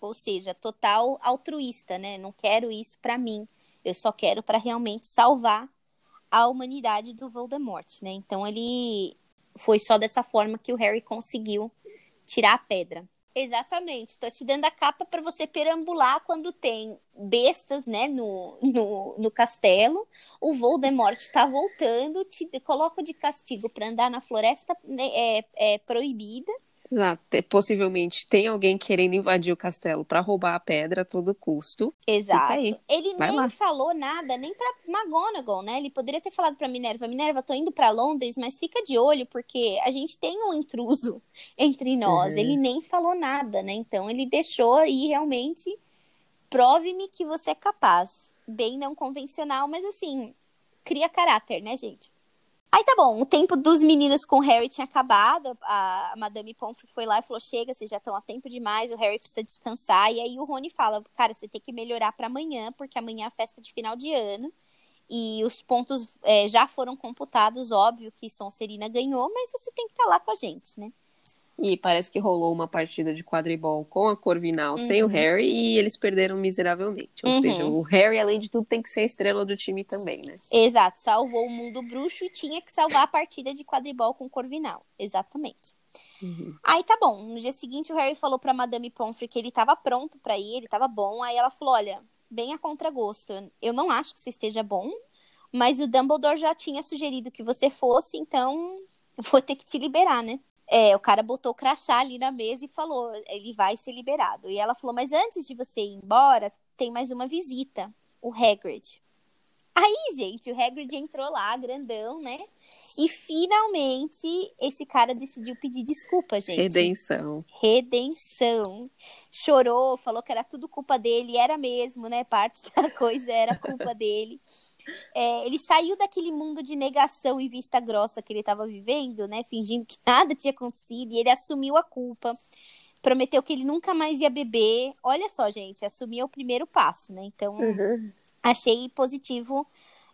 Ou seja, total altruísta, né? Não quero isso para mim eu só quero para realmente salvar a humanidade do Voldemort, né? Então ele foi só dessa forma que o Harry conseguiu tirar a pedra. Exatamente. Tô te dando a capa para você perambular quando tem bestas, né, no, no, no castelo. O Voldemort está voltando, te coloca de castigo para andar na floresta né, é, é proibida. Exato. Possivelmente tem alguém querendo invadir o castelo para roubar a pedra a todo custo. Exato. Ele Vai nem lá. falou nada, nem pra McGonagall, né? Ele poderia ter falado pra Minerva, Minerva, tô indo para Londres, mas fica de olho, porque a gente tem um intruso [laughs] entre nós. Uhum. Ele nem falou nada, né? Então ele deixou aí realmente. Prove-me que você é capaz. Bem não convencional, mas assim, cria caráter, né, gente? Aí tá bom, o tempo dos meninos com o Harry tinha acabado. A Madame Pomfrey foi lá e falou: chega, vocês já estão a tempo demais, o Harry precisa descansar. E aí o Rony fala: cara, você tem que melhorar para amanhã, porque amanhã é a festa de final de ano. E os pontos é, já foram computados, óbvio que Sonserina ganhou, mas você tem que estar tá lá com a gente, né? E parece que rolou uma partida de quadribol com a Corvinal uhum. sem o Harry e eles perderam miseravelmente. Ou uhum. seja, o Harry, além de tudo, tem que ser a estrela do time também, né? Exato, salvou o mundo bruxo e tinha que salvar a partida de quadribol com o Corvinal. Exatamente. Uhum. Aí tá bom. No dia seguinte, o Harry falou pra Madame Pomfrey que ele tava pronto para ir, ele tava bom. Aí ela falou: olha, bem a contragosto. Eu não acho que você esteja bom, mas o Dumbledore já tinha sugerido que você fosse, então vou ter que te liberar, né? É, o cara botou o crachá ali na mesa e falou, ele vai ser liberado. E ela falou, mas antes de você ir embora, tem mais uma visita, o Hagrid. Aí, gente, o Hagrid entrou lá, grandão, né? E finalmente esse cara decidiu pedir desculpa, gente. Redenção. Redenção. Chorou, falou que era tudo culpa dele, era mesmo, né? Parte [laughs] da coisa era culpa dele. É, ele saiu daquele mundo de negação e vista grossa que ele estava vivendo, né? Fingindo que nada tinha acontecido, e ele assumiu a culpa. Prometeu que ele nunca mais ia beber. Olha só, gente, assumir é o primeiro passo, né? Então, uhum. achei positivo.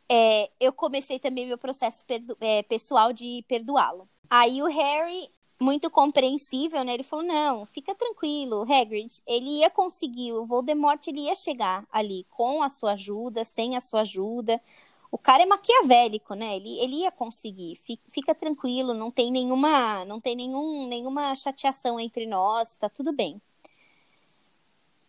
É, eu comecei também meu processo é, pessoal de perdoá-lo. Aí o Harry muito compreensível, né? Ele falou: "Não, fica tranquilo, Hagrid, ele ia conseguir, o Voldemort ele ia chegar ali com a sua ajuda, sem a sua ajuda. O cara é maquiavélico, né? Ele, ele ia conseguir. Fica, fica tranquilo, não tem nenhuma, não tem nenhum, nenhuma chateação entre nós, tá tudo bem.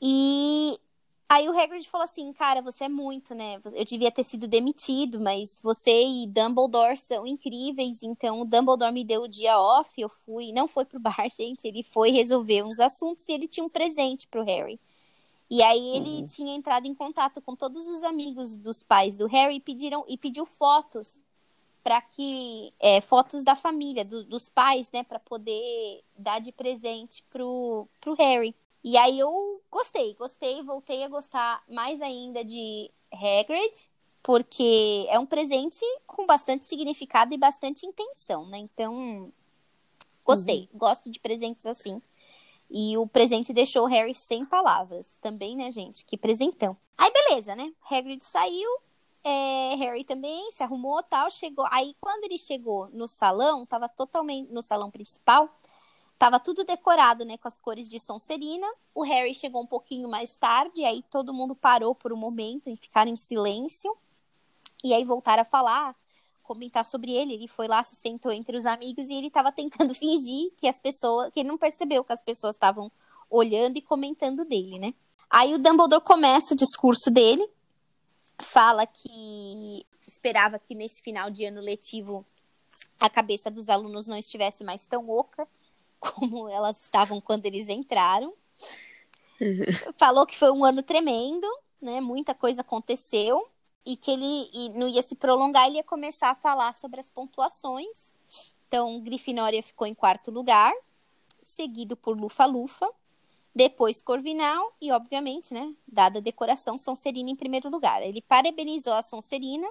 E Aí o Hagrid falou assim, cara, você é muito, né? Eu devia ter sido demitido, mas você e Dumbledore são incríveis, então o Dumbledore me deu o dia off, eu fui, não foi pro bar, [laughs] gente, ele foi resolver uns assuntos e ele tinha um presente pro Harry. E aí ele uhum. tinha entrado em contato com todos os amigos dos pais do Harry e pediram e pediu fotos para que é, fotos da família, do, dos pais, né, para poder dar de presente pro, pro Harry. E aí eu gostei, gostei, voltei a gostar mais ainda de Hagrid, porque é um presente com bastante significado e bastante intenção, né? Então, gostei, uhum. gosto de presentes assim. E o presente deixou o Harry sem palavras também, né, gente? Que presentão. Aí, beleza, né? Hagrid saiu, é, Harry também se arrumou tal, chegou. Aí, quando ele chegou no salão, tava totalmente no salão principal, Tava tudo decorado, né, com as cores de Sonserina. O Harry chegou um pouquinho mais tarde, aí todo mundo parou por um momento e ficaram em silêncio. E aí voltaram a falar, comentar sobre ele. Ele foi lá, se sentou entre os amigos e ele estava tentando [laughs] fingir que as pessoas, que ele não percebeu que as pessoas estavam olhando e comentando dele, né? Aí o Dumbledore começa o discurso dele, fala que esperava que nesse final de ano letivo a cabeça dos alunos não estivesse mais tão oca como elas estavam quando eles entraram. Uhum. Falou que foi um ano tremendo, né? Muita coisa aconteceu e que ele não ia se prolongar, ele ia começar a falar sobre as pontuações. Então, Grifinória ficou em quarto lugar, seguido por Lufa-Lufa, depois Corvinal e, obviamente, né, dada a decoração, Sonserina em primeiro lugar. Ele parabenizou a Sonserina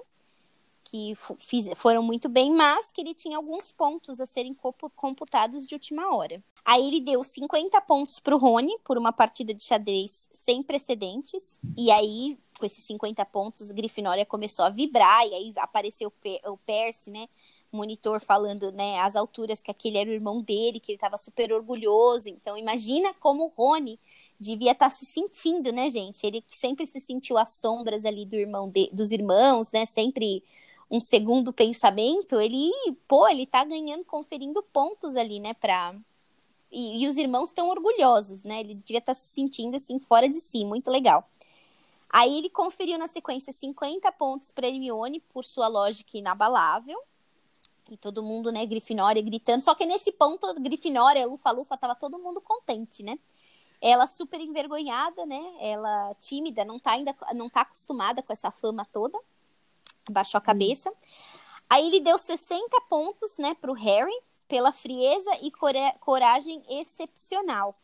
que fiz, foram muito bem, mas que ele tinha alguns pontos a serem computados de última hora. Aí ele deu 50 pontos para o Rony por uma partida de xadrez sem precedentes. E aí, com esses 50 pontos, Grifinória começou a vibrar. E aí apareceu o Percy, né? Monitor falando, né, as alturas que aquele era o irmão dele, que ele estava super orgulhoso. Então, imagina como o Rony devia estar tá se sentindo, né, gente? Ele que sempre se sentiu às sombras ali do irmão de, dos irmãos, né? Sempre um segundo pensamento, ele, pô, ele tá ganhando, conferindo pontos ali, né, pra... E, e os irmãos estão orgulhosos, né, ele devia estar tá se sentindo, assim, fora de si, muito legal. Aí ele conferiu na sequência 50 pontos para Hermione por sua lógica inabalável. E todo mundo, né, Grifinória gritando. Só que nesse ponto, Grifinória, Lufa-Lufa, tava todo mundo contente, né? Ela super envergonhada, né? Ela tímida, não tá ainda não tá acostumada com essa fama toda baixou a hum. cabeça. Aí ele deu 60 pontos, né, pro Harry, pela frieza e coragem excepcional.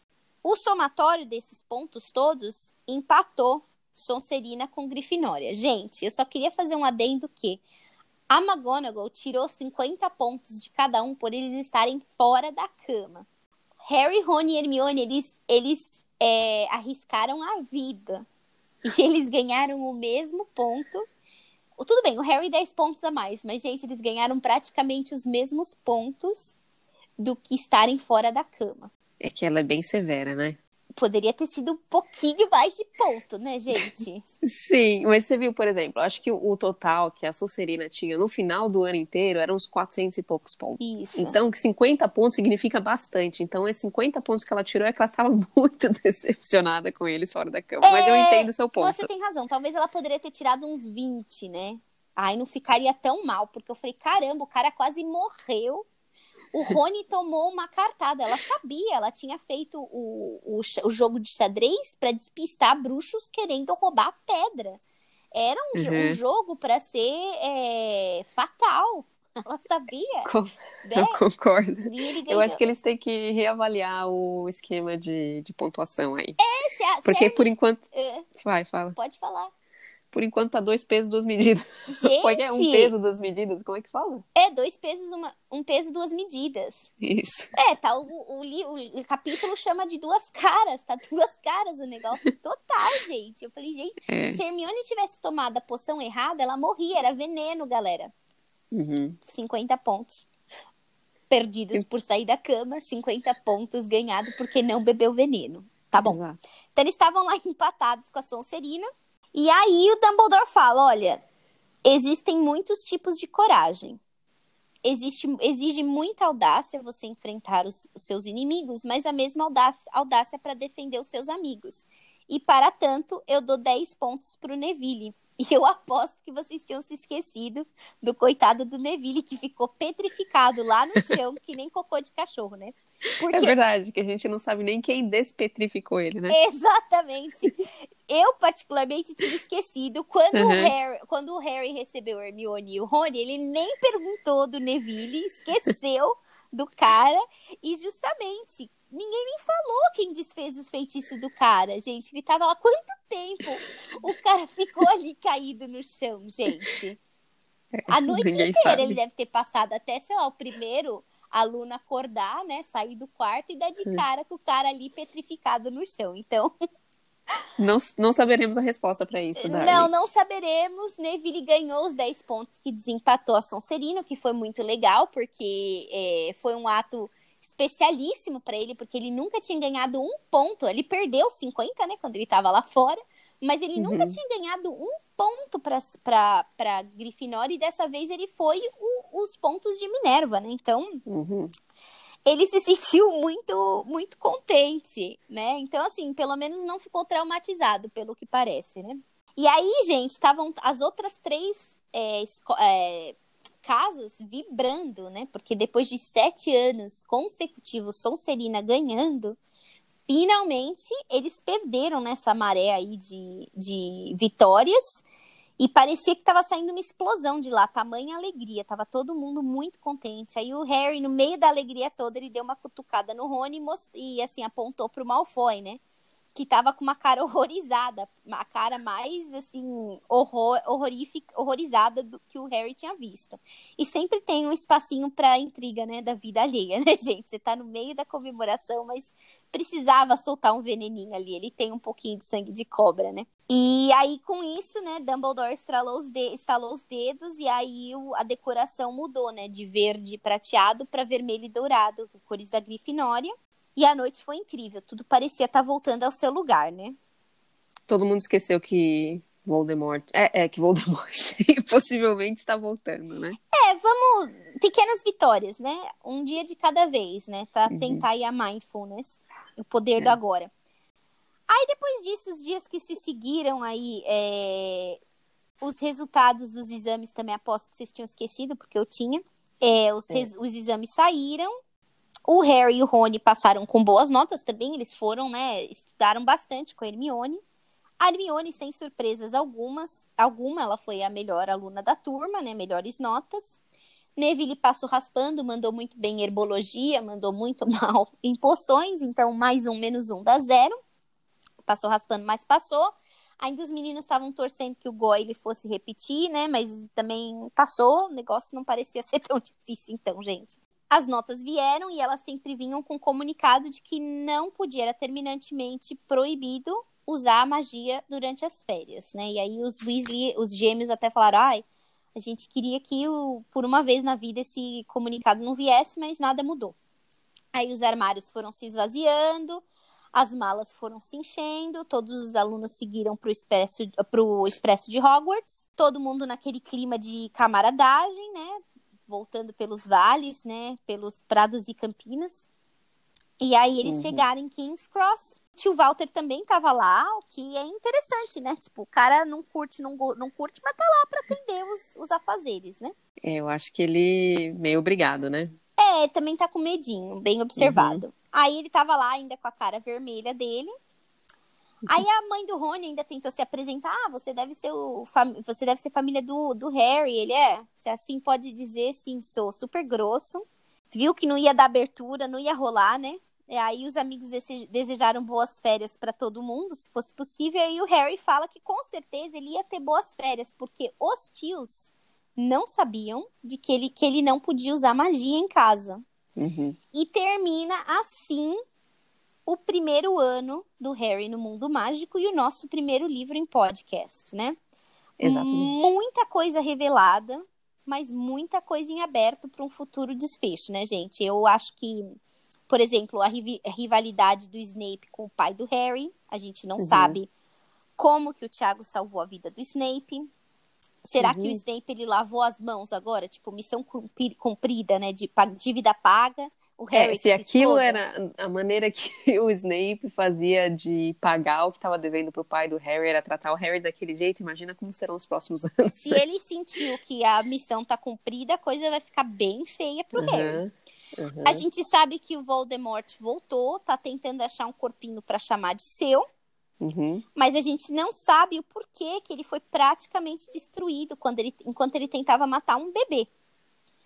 O somatório desses pontos todos empatou Sonserina com Grifinória. Gente, eu só queria fazer um adendo que a McGonagall tirou 50 pontos de cada um por eles estarem fora da cama. Harry, Rony e Hermione, eles, eles é, arriscaram a vida. E eles ganharam o mesmo ponto tudo bem, o Harry 10 pontos a mais, mas, gente, eles ganharam praticamente os mesmos pontos do que estarem fora da cama. É que ela é bem severa, né? Poderia ter sido um pouquinho mais de ponto, né, gente? [laughs] Sim, mas você viu, por exemplo, acho que o, total que a Sonserina tinha no final do ano inteiro eram uns 400 e poucos pontos. Isso. Então, 50 pontos significa bastante. Então, esses 50 pontos que ela tirou é que ela estava [laughs] muito decepcionada com eles fora da cama. É... Mas eu é, entendo o seu ponto. Você tem razão. Talvez ela poderia ter tirado uns 20, né? Aí não ficaria tão mal, porque eu falei, caramba, o cara quase morreu o Rony tomou uma cartada. Ela sabia, ela tinha feito o, o, o jogo de xadrez para despistar bruxos querendo roubar a pedra. Era um, uhum. um jogo para ser é, fatal. [laughs] Ela sabia. Com... Né? Eu concordo. Eu acho que eles têm que reavaliar o esquema de, de pontuação aí. É, se, Porque por enquanto. É. Vai, fala. Pode falar por enquanto tá dois pesos, duas medidas. [laughs] Gente, é um peso, duas medidas? Como é que fala? É, dois pesos, uma, um peso, duas medidas. Isso. É, tá, o, o, o, o capítulo chama de duas caras, tá [laughs] duas caras o negócio total, gente. Eu falei, gente, é. se Hermione tivesse tomado a poção errada, ela morria, era veneno, galera. Uhum. 50 pontos perdidos por sair da cama, 50 pontos ganhados porque não bebeu veneno. Tá bom. Exato. Então eles estavam lá empatados com a Sonserina. E aí o Dumbledore fala: olha, existem muitos tipos de coragem. Existe, exige muita audácia você enfrentar os, os seus inimigos, mas a mesma audácia, audácia para defender os seus amigos. E para tanto, eu dou 10 pontos para o Neville. E eu aposto que vocês tinham se esquecido do coitado do Neville, que ficou petrificado lá no chão, que nem cocô de cachorro, né? Porque... É verdade, que a gente não sabe nem quem despetrificou ele, né? Exatamente. Eu, particularmente, tinha esquecido quando, uhum. o Harry, quando o Harry recebeu o Hermione e o Rony, ele nem perguntou do Neville, esqueceu [laughs] do cara. E justamente, ninguém nem falou quem desfez os feitiços do cara, gente. Ele tava lá quanto tempo? O cara ficou ali caído no chão, gente. A [laughs] noite ninguém inteira sabe. ele deve ter passado até, sei lá, o primeiro aluno acordar, né? Sair do quarto e dar de cara com o cara ali petrificado no chão. Então. [laughs] Não, não saberemos a resposta para isso, Dali. Não, não saberemos. Neville ganhou os 10 pontos que desempatou a Sonserino, que foi muito legal, porque é, foi um ato especialíssimo para ele, porque ele nunca tinha ganhado um ponto. Ele perdeu 50, né, quando ele estava lá fora mas ele uhum. nunca tinha ganhado um ponto para Grifinória e dessa vez ele foi o, os pontos de Minerva, né? Então, uhum. Ele se sentiu muito, muito contente, né? Então, assim, pelo menos não ficou traumatizado, pelo que parece, né? E aí, gente, estavam as outras três é, é, casas vibrando, né? Porque depois de sete anos consecutivos, Sonserina ganhando, finalmente eles perderam nessa maré aí de, de vitórias. E parecia que estava saindo uma explosão de lá, tamanha alegria, tava todo mundo muito contente. Aí o Harry, no meio da alegria toda, ele deu uma cutucada no Rony e, most... e assim apontou pro Malfoy, né? Que tava com uma cara [laughs] horrorizada, uma cara mais assim horror, horrorífica, horrorizada do que o Harry tinha visto. E sempre tem um espacinho para intriga, né, da vida alheia, [laughs] né, gente? Você tá no meio da comemoração, mas precisava soltar um veneninho ali. Ele tem um pouquinho de sangue de cobra, né? E aí com isso, né, Dumbledore estalou os, de estalou os dedos e aí o, a decoração mudou, né, de verde prateado para vermelho e dourado, cores da Grifinória. E a noite foi incrível, tudo parecia estar tá voltando ao seu lugar, né? Todo mundo esqueceu que Voldemort. É, é que Voldemort [laughs] possivelmente está voltando, né? É, vamos. Pequenas vitórias, né? Um dia de cada vez, né? Pra uhum. tentar ir a mindfulness, o poder é. do agora. Aí depois disso, os dias que se seguiram aí, é... os resultados dos exames também aposto que vocês tinham esquecido, porque eu tinha. É, os, é. res... os exames saíram o Harry e o Rony passaram com boas notas também, eles foram, né, estudaram bastante com a Hermione. A Hermione, sem surpresas algumas, alguma, ela foi a melhor aluna da turma, né, melhores notas. Neville passou raspando, mandou muito bem em herbologia, mandou muito [laughs] mal em poções, então mais um, menos um dá zero. Passou raspando, mas passou. Ainda os meninos estavam torcendo que o Goyle fosse repetir, né? Mas também passou, o negócio não parecia [laughs] ser tão difícil, então, gente. As notas vieram e elas sempre vinham com comunicado de que não podia, era terminantemente proibido usar a magia durante as férias, né? E aí os Weasley, os gêmeos até falaram, ai, a gente queria que o, por uma vez na vida esse comunicado não viesse, mas nada mudou. Aí os armários foram se esvaziando, as malas foram se enchendo, todos os alunos seguiram para o expresso, expresso de Hogwarts, todo mundo naquele clima de camaradagem, né? Voltando pelos vales, né? Pelos prados e campinas. E aí eles uhum. chegaram em King's Cross. O tio Walter também tava lá, o que é interessante, né? Tipo, o cara não curte, não, não curte, mas tá lá para atender os, os afazeres, né? É, eu acho que ele meio obrigado, né? É, também tá com medinho, bem observado. Uhum. Aí ele tava lá ainda com a cara vermelha dele. Aí a mãe do Rony ainda tentou se apresentar. Ah, você deve ser o você deve ser família do, do Harry. Ele é. Você assim pode dizer, sim, sou super grosso. Viu que não ia dar abertura, não ia rolar, né? E aí os amigos desejaram boas férias para todo mundo, se fosse possível. E aí o Harry fala que com certeza ele ia ter boas férias, porque os tios não sabiam de que ele, que ele não podia usar magia em casa. Uhum. E termina assim o primeiro ano do Harry no mundo mágico e o nosso primeiro livro em podcast, né? Exatamente. Muita coisa revelada, mas muita coisa em aberto para um futuro desfecho, né, gente? Eu acho que, por exemplo, a, rivalidade do Snape com o pai do Harry, a gente não uhum. sabe como que o Tiago salvou a vida do Snape. Será Uhum. que o Snape ele lavou as mãos agora? Tipo, missão cumpri- cumprida, né? De dívida paga. O Harry É, que se aquilo exploda. era a maneira que [laughs] o Snape fazia de pagar o que estava devendo pro pai do Harry, era tratar o Harry daquele jeito, imagina como serão os próximos [laughs] anos. Se ele sentiu que a missão tá cumprida, a coisa vai ficar bem feia pro Harry. Uhum, uhum. A gente sabe que o Voldemort voltou, tá tentando achar um corpinho pra chamar de seu, Uhum. mas a gente não sabe o porquê que ele foi praticamente destruído quando ele, enquanto ele tentava matar um bebê.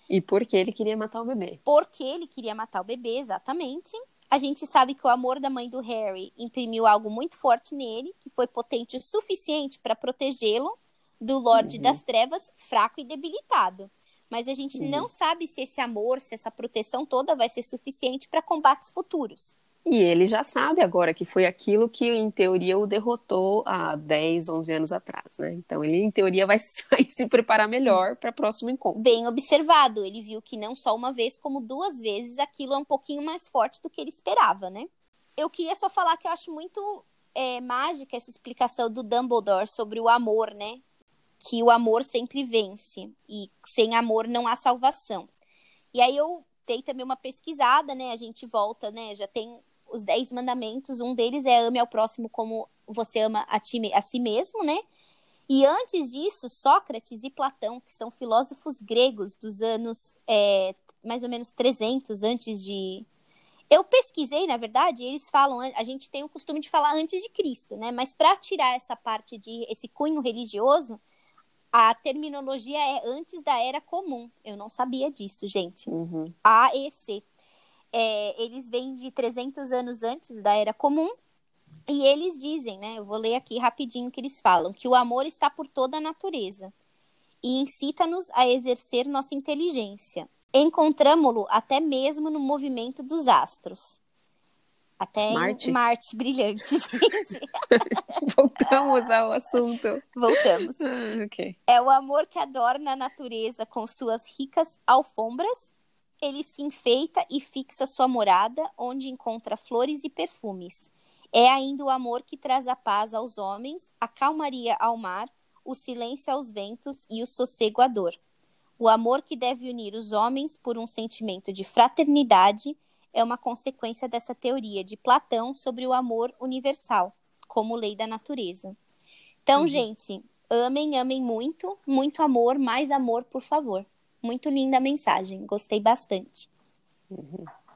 E porque ele queria matar o bebê. Porque ele queria matar o bebê, exatamente. A gente sabe que o amor da mãe do Harry imprimiu algo muito forte nele, que foi potente o suficiente para protegê-lo do Lorde Uhum. das Trevas, fraco e debilitado. Mas a gente Uhum. não sabe se esse amor, se essa proteção toda vai ser suficiente para combates futuros. E ele já sabe agora que foi aquilo que, em teoria, o derrotou há 10, 11 anos atrás, né? Então ele, em teoria, vai, se [laughs] preparar melhor para o próximo encontro. Bem observado, ele viu que não só uma vez, como duas vezes, aquilo é um pouquinho mais forte do que ele esperava, né? Eu queria só falar que eu acho muito é, mágica essa explicação do Dumbledore sobre o amor, né? Que o amor sempre vence e sem amor não há salvação. E aí eu dei também uma pesquisada, né? A gente volta, né? Já tem os dez mandamentos, um deles é ame ao próximo como você ama a, ti, a si mesmo, né? E antes disso, Sócrates e Platão, que são filósofos gregos dos anos é, mais ou menos 300 antes de. Eu pesquisei, na verdade, eles falam, a gente tem o costume de falar antes de Cristo, né? Mas para tirar essa parte de esse cunho religioso, a terminologia é antes da era comum. Eu não sabia disso, gente. Uhum. AEC. É, eles vêm de 300 anos antes da era comum. E eles dizem, né? Eu vou ler aqui rapidinho o que eles falam: que o amor está por toda a natureza e incita-nos a exercer nossa inteligência. Encontramo-lo até mesmo no movimento dos astros. Até Marte? Marte [laughs] brilhante, gente. [laughs] Voltamos ao assunto. Voltamos. Ah, ok. É o amor que adorna a natureza com suas ricas alfombras. Ele se enfeita e fixa sua morada, onde encontra flores e perfumes. É ainda o amor que traz a paz aos homens, a calmaria ao mar, o silêncio aos ventos e o sossego à dor. O amor que deve unir os homens por um sentimento de fraternidade é uma consequência dessa teoria de Platão sobre o amor universal, como lei da natureza. Então, Uhum. gente, amem, amem muito, muito amor, mais amor, por favor. Muito linda a mensagem, gostei bastante.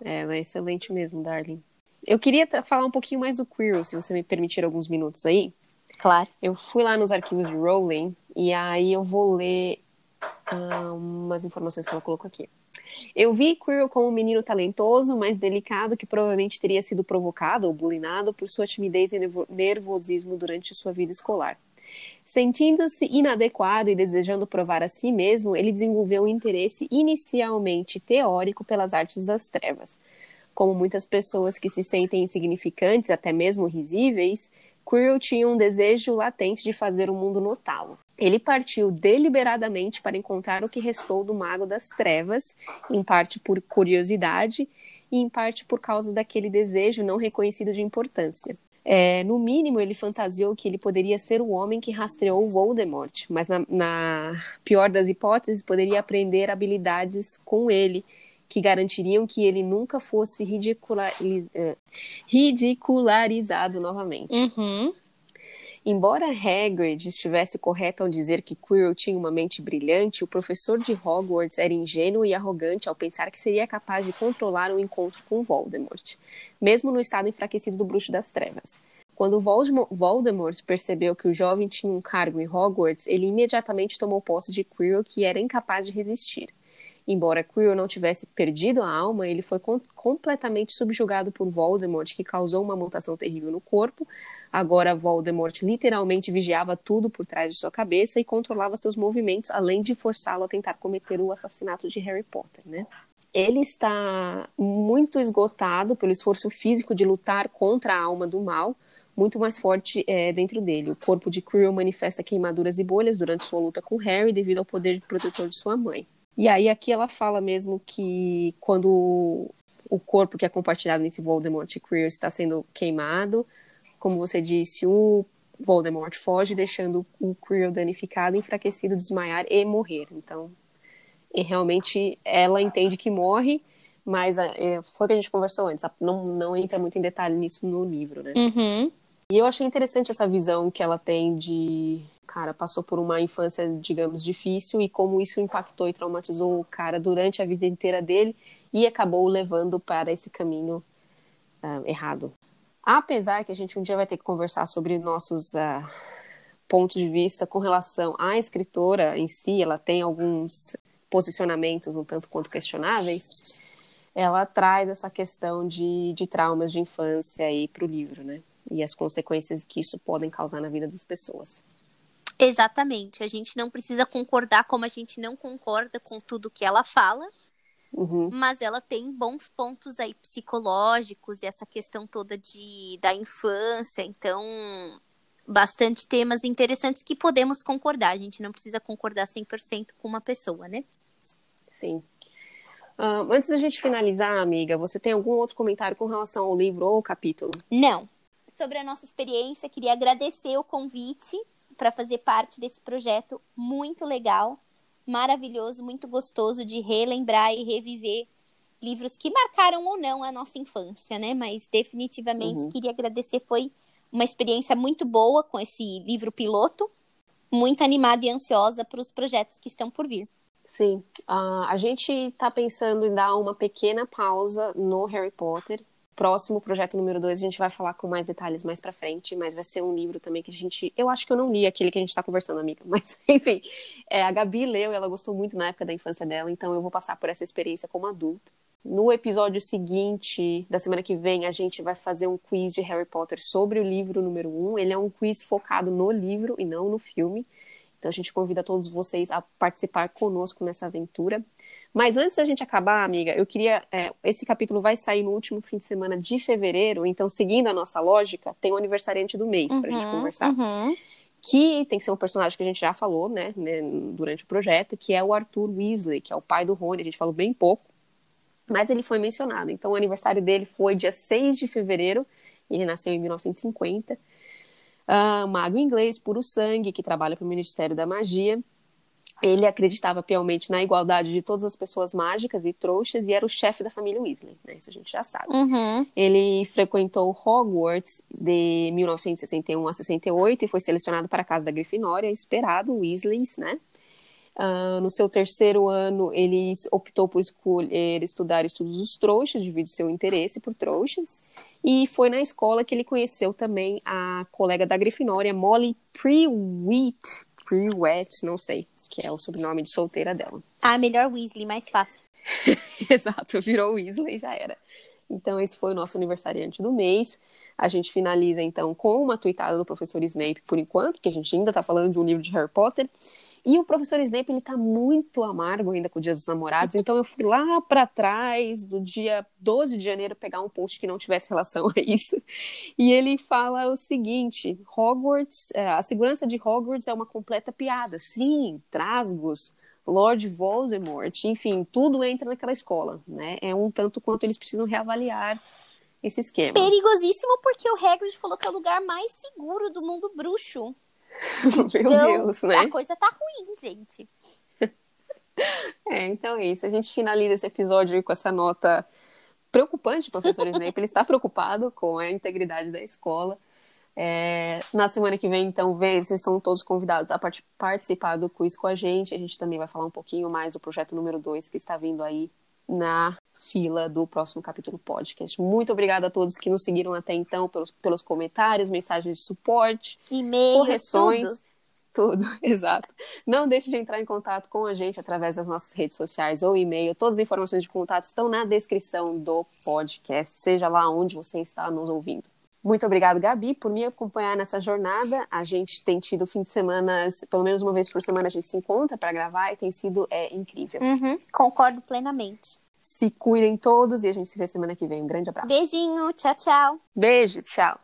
É, ela é excelente mesmo, Darling. Eu queria falar um pouquinho mais do Quirrell, se você me permitir alguns minutos aí. Claro. Eu fui lá nos arquivos de Rowling e aí eu vou ler ah, umas informações que ela colocou aqui. Eu vi Quirrell como um menino talentoso, mas delicado, que provavelmente teria sido provocado ou bulinado por sua timidez e nervo- nervosismo durante sua vida escolar. Sentindo-se inadequado e desejando provar a si mesmo, ele desenvolveu um interesse inicialmente teórico pelas artes das trevas. Como muitas pessoas que se sentem insignificantes, até mesmo risíveis, Quirrell tinha um desejo latente de fazer o mundo notá-lo. Ele partiu deliberadamente para encontrar o que restou do Mago das Trevas, em parte por curiosidade e em parte por causa daquele desejo não reconhecido de importância. É, no mínimo, ele fantasiou que ele poderia ser o homem que rastreou Voldemort, mas na, na pior das hipóteses, poderia aprender habilidades com ele que garantiriam que ele nunca fosse ridicula- eh, ridicularizado novamente. Uhum. Embora Hagrid estivesse correto ao dizer que Quirrell tinha uma mente brilhante, o professor de Hogwarts era ingênuo e arrogante ao pensar que seria capaz de controlar um encontro com Voldemort, mesmo no estado enfraquecido do Bruxo das Trevas. Quando Voldemort percebeu que o jovem tinha um cargo em Hogwarts, ele imediatamente tomou posse de Quirrell, que era incapaz de resistir. Embora Quirrell não tivesse perdido a alma, ele foi com completamente subjugado por Voldemort, que causou uma mutação terrível no corpo. Agora Voldemort literalmente vigiava tudo por trás de sua cabeça e controlava seus movimentos, além de forçá-lo a tentar cometer o assassinato de Harry Potter, né? Ele está muito esgotado pelo esforço físico de lutar contra a alma do mal, muito mais forte é, dentro dele. O corpo de Quirrell manifesta queimaduras e bolhas durante sua luta com Harry devido ao poder protetor de sua mãe. E aí aqui ela fala mesmo que quando o corpo que é compartilhado entre Voldemort e Quirrell está sendo queimado, como você disse, o, Voldemort foge, deixando o Quirrell danificado, enfraquecido, desmaiar e morrer. Então, e realmente ela entende que morre, mas é, foi o que a gente conversou antes. Não, não entra muito em detalhe nisso no livro, né? Uhum. E eu achei interessante essa visão que ela tem de. Cara, passou por uma infância, digamos, difícil e como isso impactou e traumatizou o cara durante a vida inteira dele e acabou levando para esse caminho uh, errado. Apesar que a gente um dia vai ter que conversar sobre nossos uh, pontos de vista com relação à escritora em si, ela tem alguns posicionamentos um tanto quanto questionáveis, ela traz essa questão de, de traumas de infância aí para o livro, né? E as consequências que isso podem causar na vida das pessoas. Exatamente. A gente não precisa concordar como a gente não concorda com tudo que ela fala, Uhum. mas ela tem bons pontos aí psicológicos e essa questão toda de da infância, então bastante temas interessantes que podemos concordar. A gente não precisa concordar 100% com uma pessoa, né? Sim. Uh, antes da gente finalizar, amiga, você tem algum outro comentário com relação ao livro ou capítulo? Não. Sobre a nossa experiência, queria agradecer o convite para fazer parte desse projeto muito legal maravilhoso, muito gostoso de relembrar e reviver livros que marcaram ou não a nossa infância, né? Mas definitivamente Uhum. queria agradecer, foi uma experiência muito boa com esse livro piloto, muito animada e ansiosa para os projetos que estão por vir. Sim. Ah, a gente está pensando em dar uma pequena pausa no Harry Potter. Próximo projeto número 2, a gente vai falar com mais detalhes mais pra frente, mas vai ser um livro também que a gente. Eu acho que eu não li aquele que a gente tá conversando, amiga, [laughs] mas enfim. É, a Gabi leu, ela gostou muito na época da infância dela, então eu vou passar por essa experiência como adulto. No episódio seguinte, da semana que vem, a gente vai fazer um quiz de Harry Potter sobre o livro número 1. Um. Ele é um quiz focado no livro e não no filme. Então a gente convida todos vocês a participar conosco nessa aventura. Mas antes da gente acabar, amiga, eu queria. É, esse capítulo vai sair no último fim de semana de fevereiro, então, seguindo a nossa lógica, tem o aniversariante do mês pra gente conversar. Uhum. Que tem que ser um personagem que a gente já falou, né, né, durante o projeto, que é o Arthur Weasley, que é o pai do Rony. A gente falou bem pouco, mas ele foi mencionado. Então, o aniversário dele foi dia 6 de fevereiro, ele nasceu em 1950. Uh, mago inglês, puro sangue, que trabalha para o Ministério da Magia. Ele acreditava piamente na igualdade de todas as pessoas mágicas e trouxas e era o chefe da família Weasley, né? Isso a gente já sabe. Uhum. Ele frequentou Hogwarts de 1961 a 68 e foi selecionado para a casa da Grifinória, esperado, Weasleys, né? Uh, no seu terceiro ano, ele optou por escolher estudar estudos dos trouxas, devido ao seu interesse por trouxas. E foi na escola que ele conheceu também a colega da Grifinória, Molly Prewitt, Prewitt, não sei, que é o sobrenome de solteira dela. Ah, melhor Weasley, mais fácil. [laughs] Exato, virou Weasley e já era. Então, esse foi o nosso aniversariante do mês. A gente finaliza, então, com uma tweetada do professor Snape, por enquanto, porque a gente ainda tá falando de um livro de Harry Potter. E o professor Snape, ele tá muito amargo ainda com o Dia dos Namorados, então eu fui lá para trás, do dia 12 de janeiro, pegar um post que não tivesse relação a isso. E ele fala o seguinte: Hogwarts, é, a segurança de Hogwarts é uma completa piada. Sim, trasgos, Lord Voldemort, enfim, tudo entra naquela escola, né? É um tanto quanto eles precisam reavaliar esse esquema. Perigosíssimo porque o Hagrid falou que é o lugar mais seguro do mundo bruxo. [laughs] Meu Então, Deus, né? A coisa tá ruim, gente. É, então é isso. A gente finaliza esse episódio com essa nota preocupante, professor Snape. Ele está preocupado com a integridade da escola. É, na semana que vem, então, vem, vocês são todos convidados a part participar do quiz com a gente. A gente também vai falar um pouquinho mais do projeto número 2 que está vindo aí na fila do próximo capítulo podcast. Muito obrigada a todos que nos seguiram até então pelos, pelos comentários, mensagens de suporte, E-mails, correções. tudo. Tudo, [laughs] exato. Não deixe de entrar em contato com a gente através das nossas redes sociais ou e-mail. Todas as informações de contato estão na descrição do podcast, seja lá onde você está nos ouvindo. Muito obrigada, Gabi, por me acompanhar nessa jornada. A gente tem tido fim de semana, pelo menos uma vez por semana a gente se encontra para gravar e tem sido é, incrível. Uhum, concordo plenamente. Se cuidem todos e a gente se vê semana que vem. Um grande abraço. Beijinho, tchau, tchau. Beijo, tchau.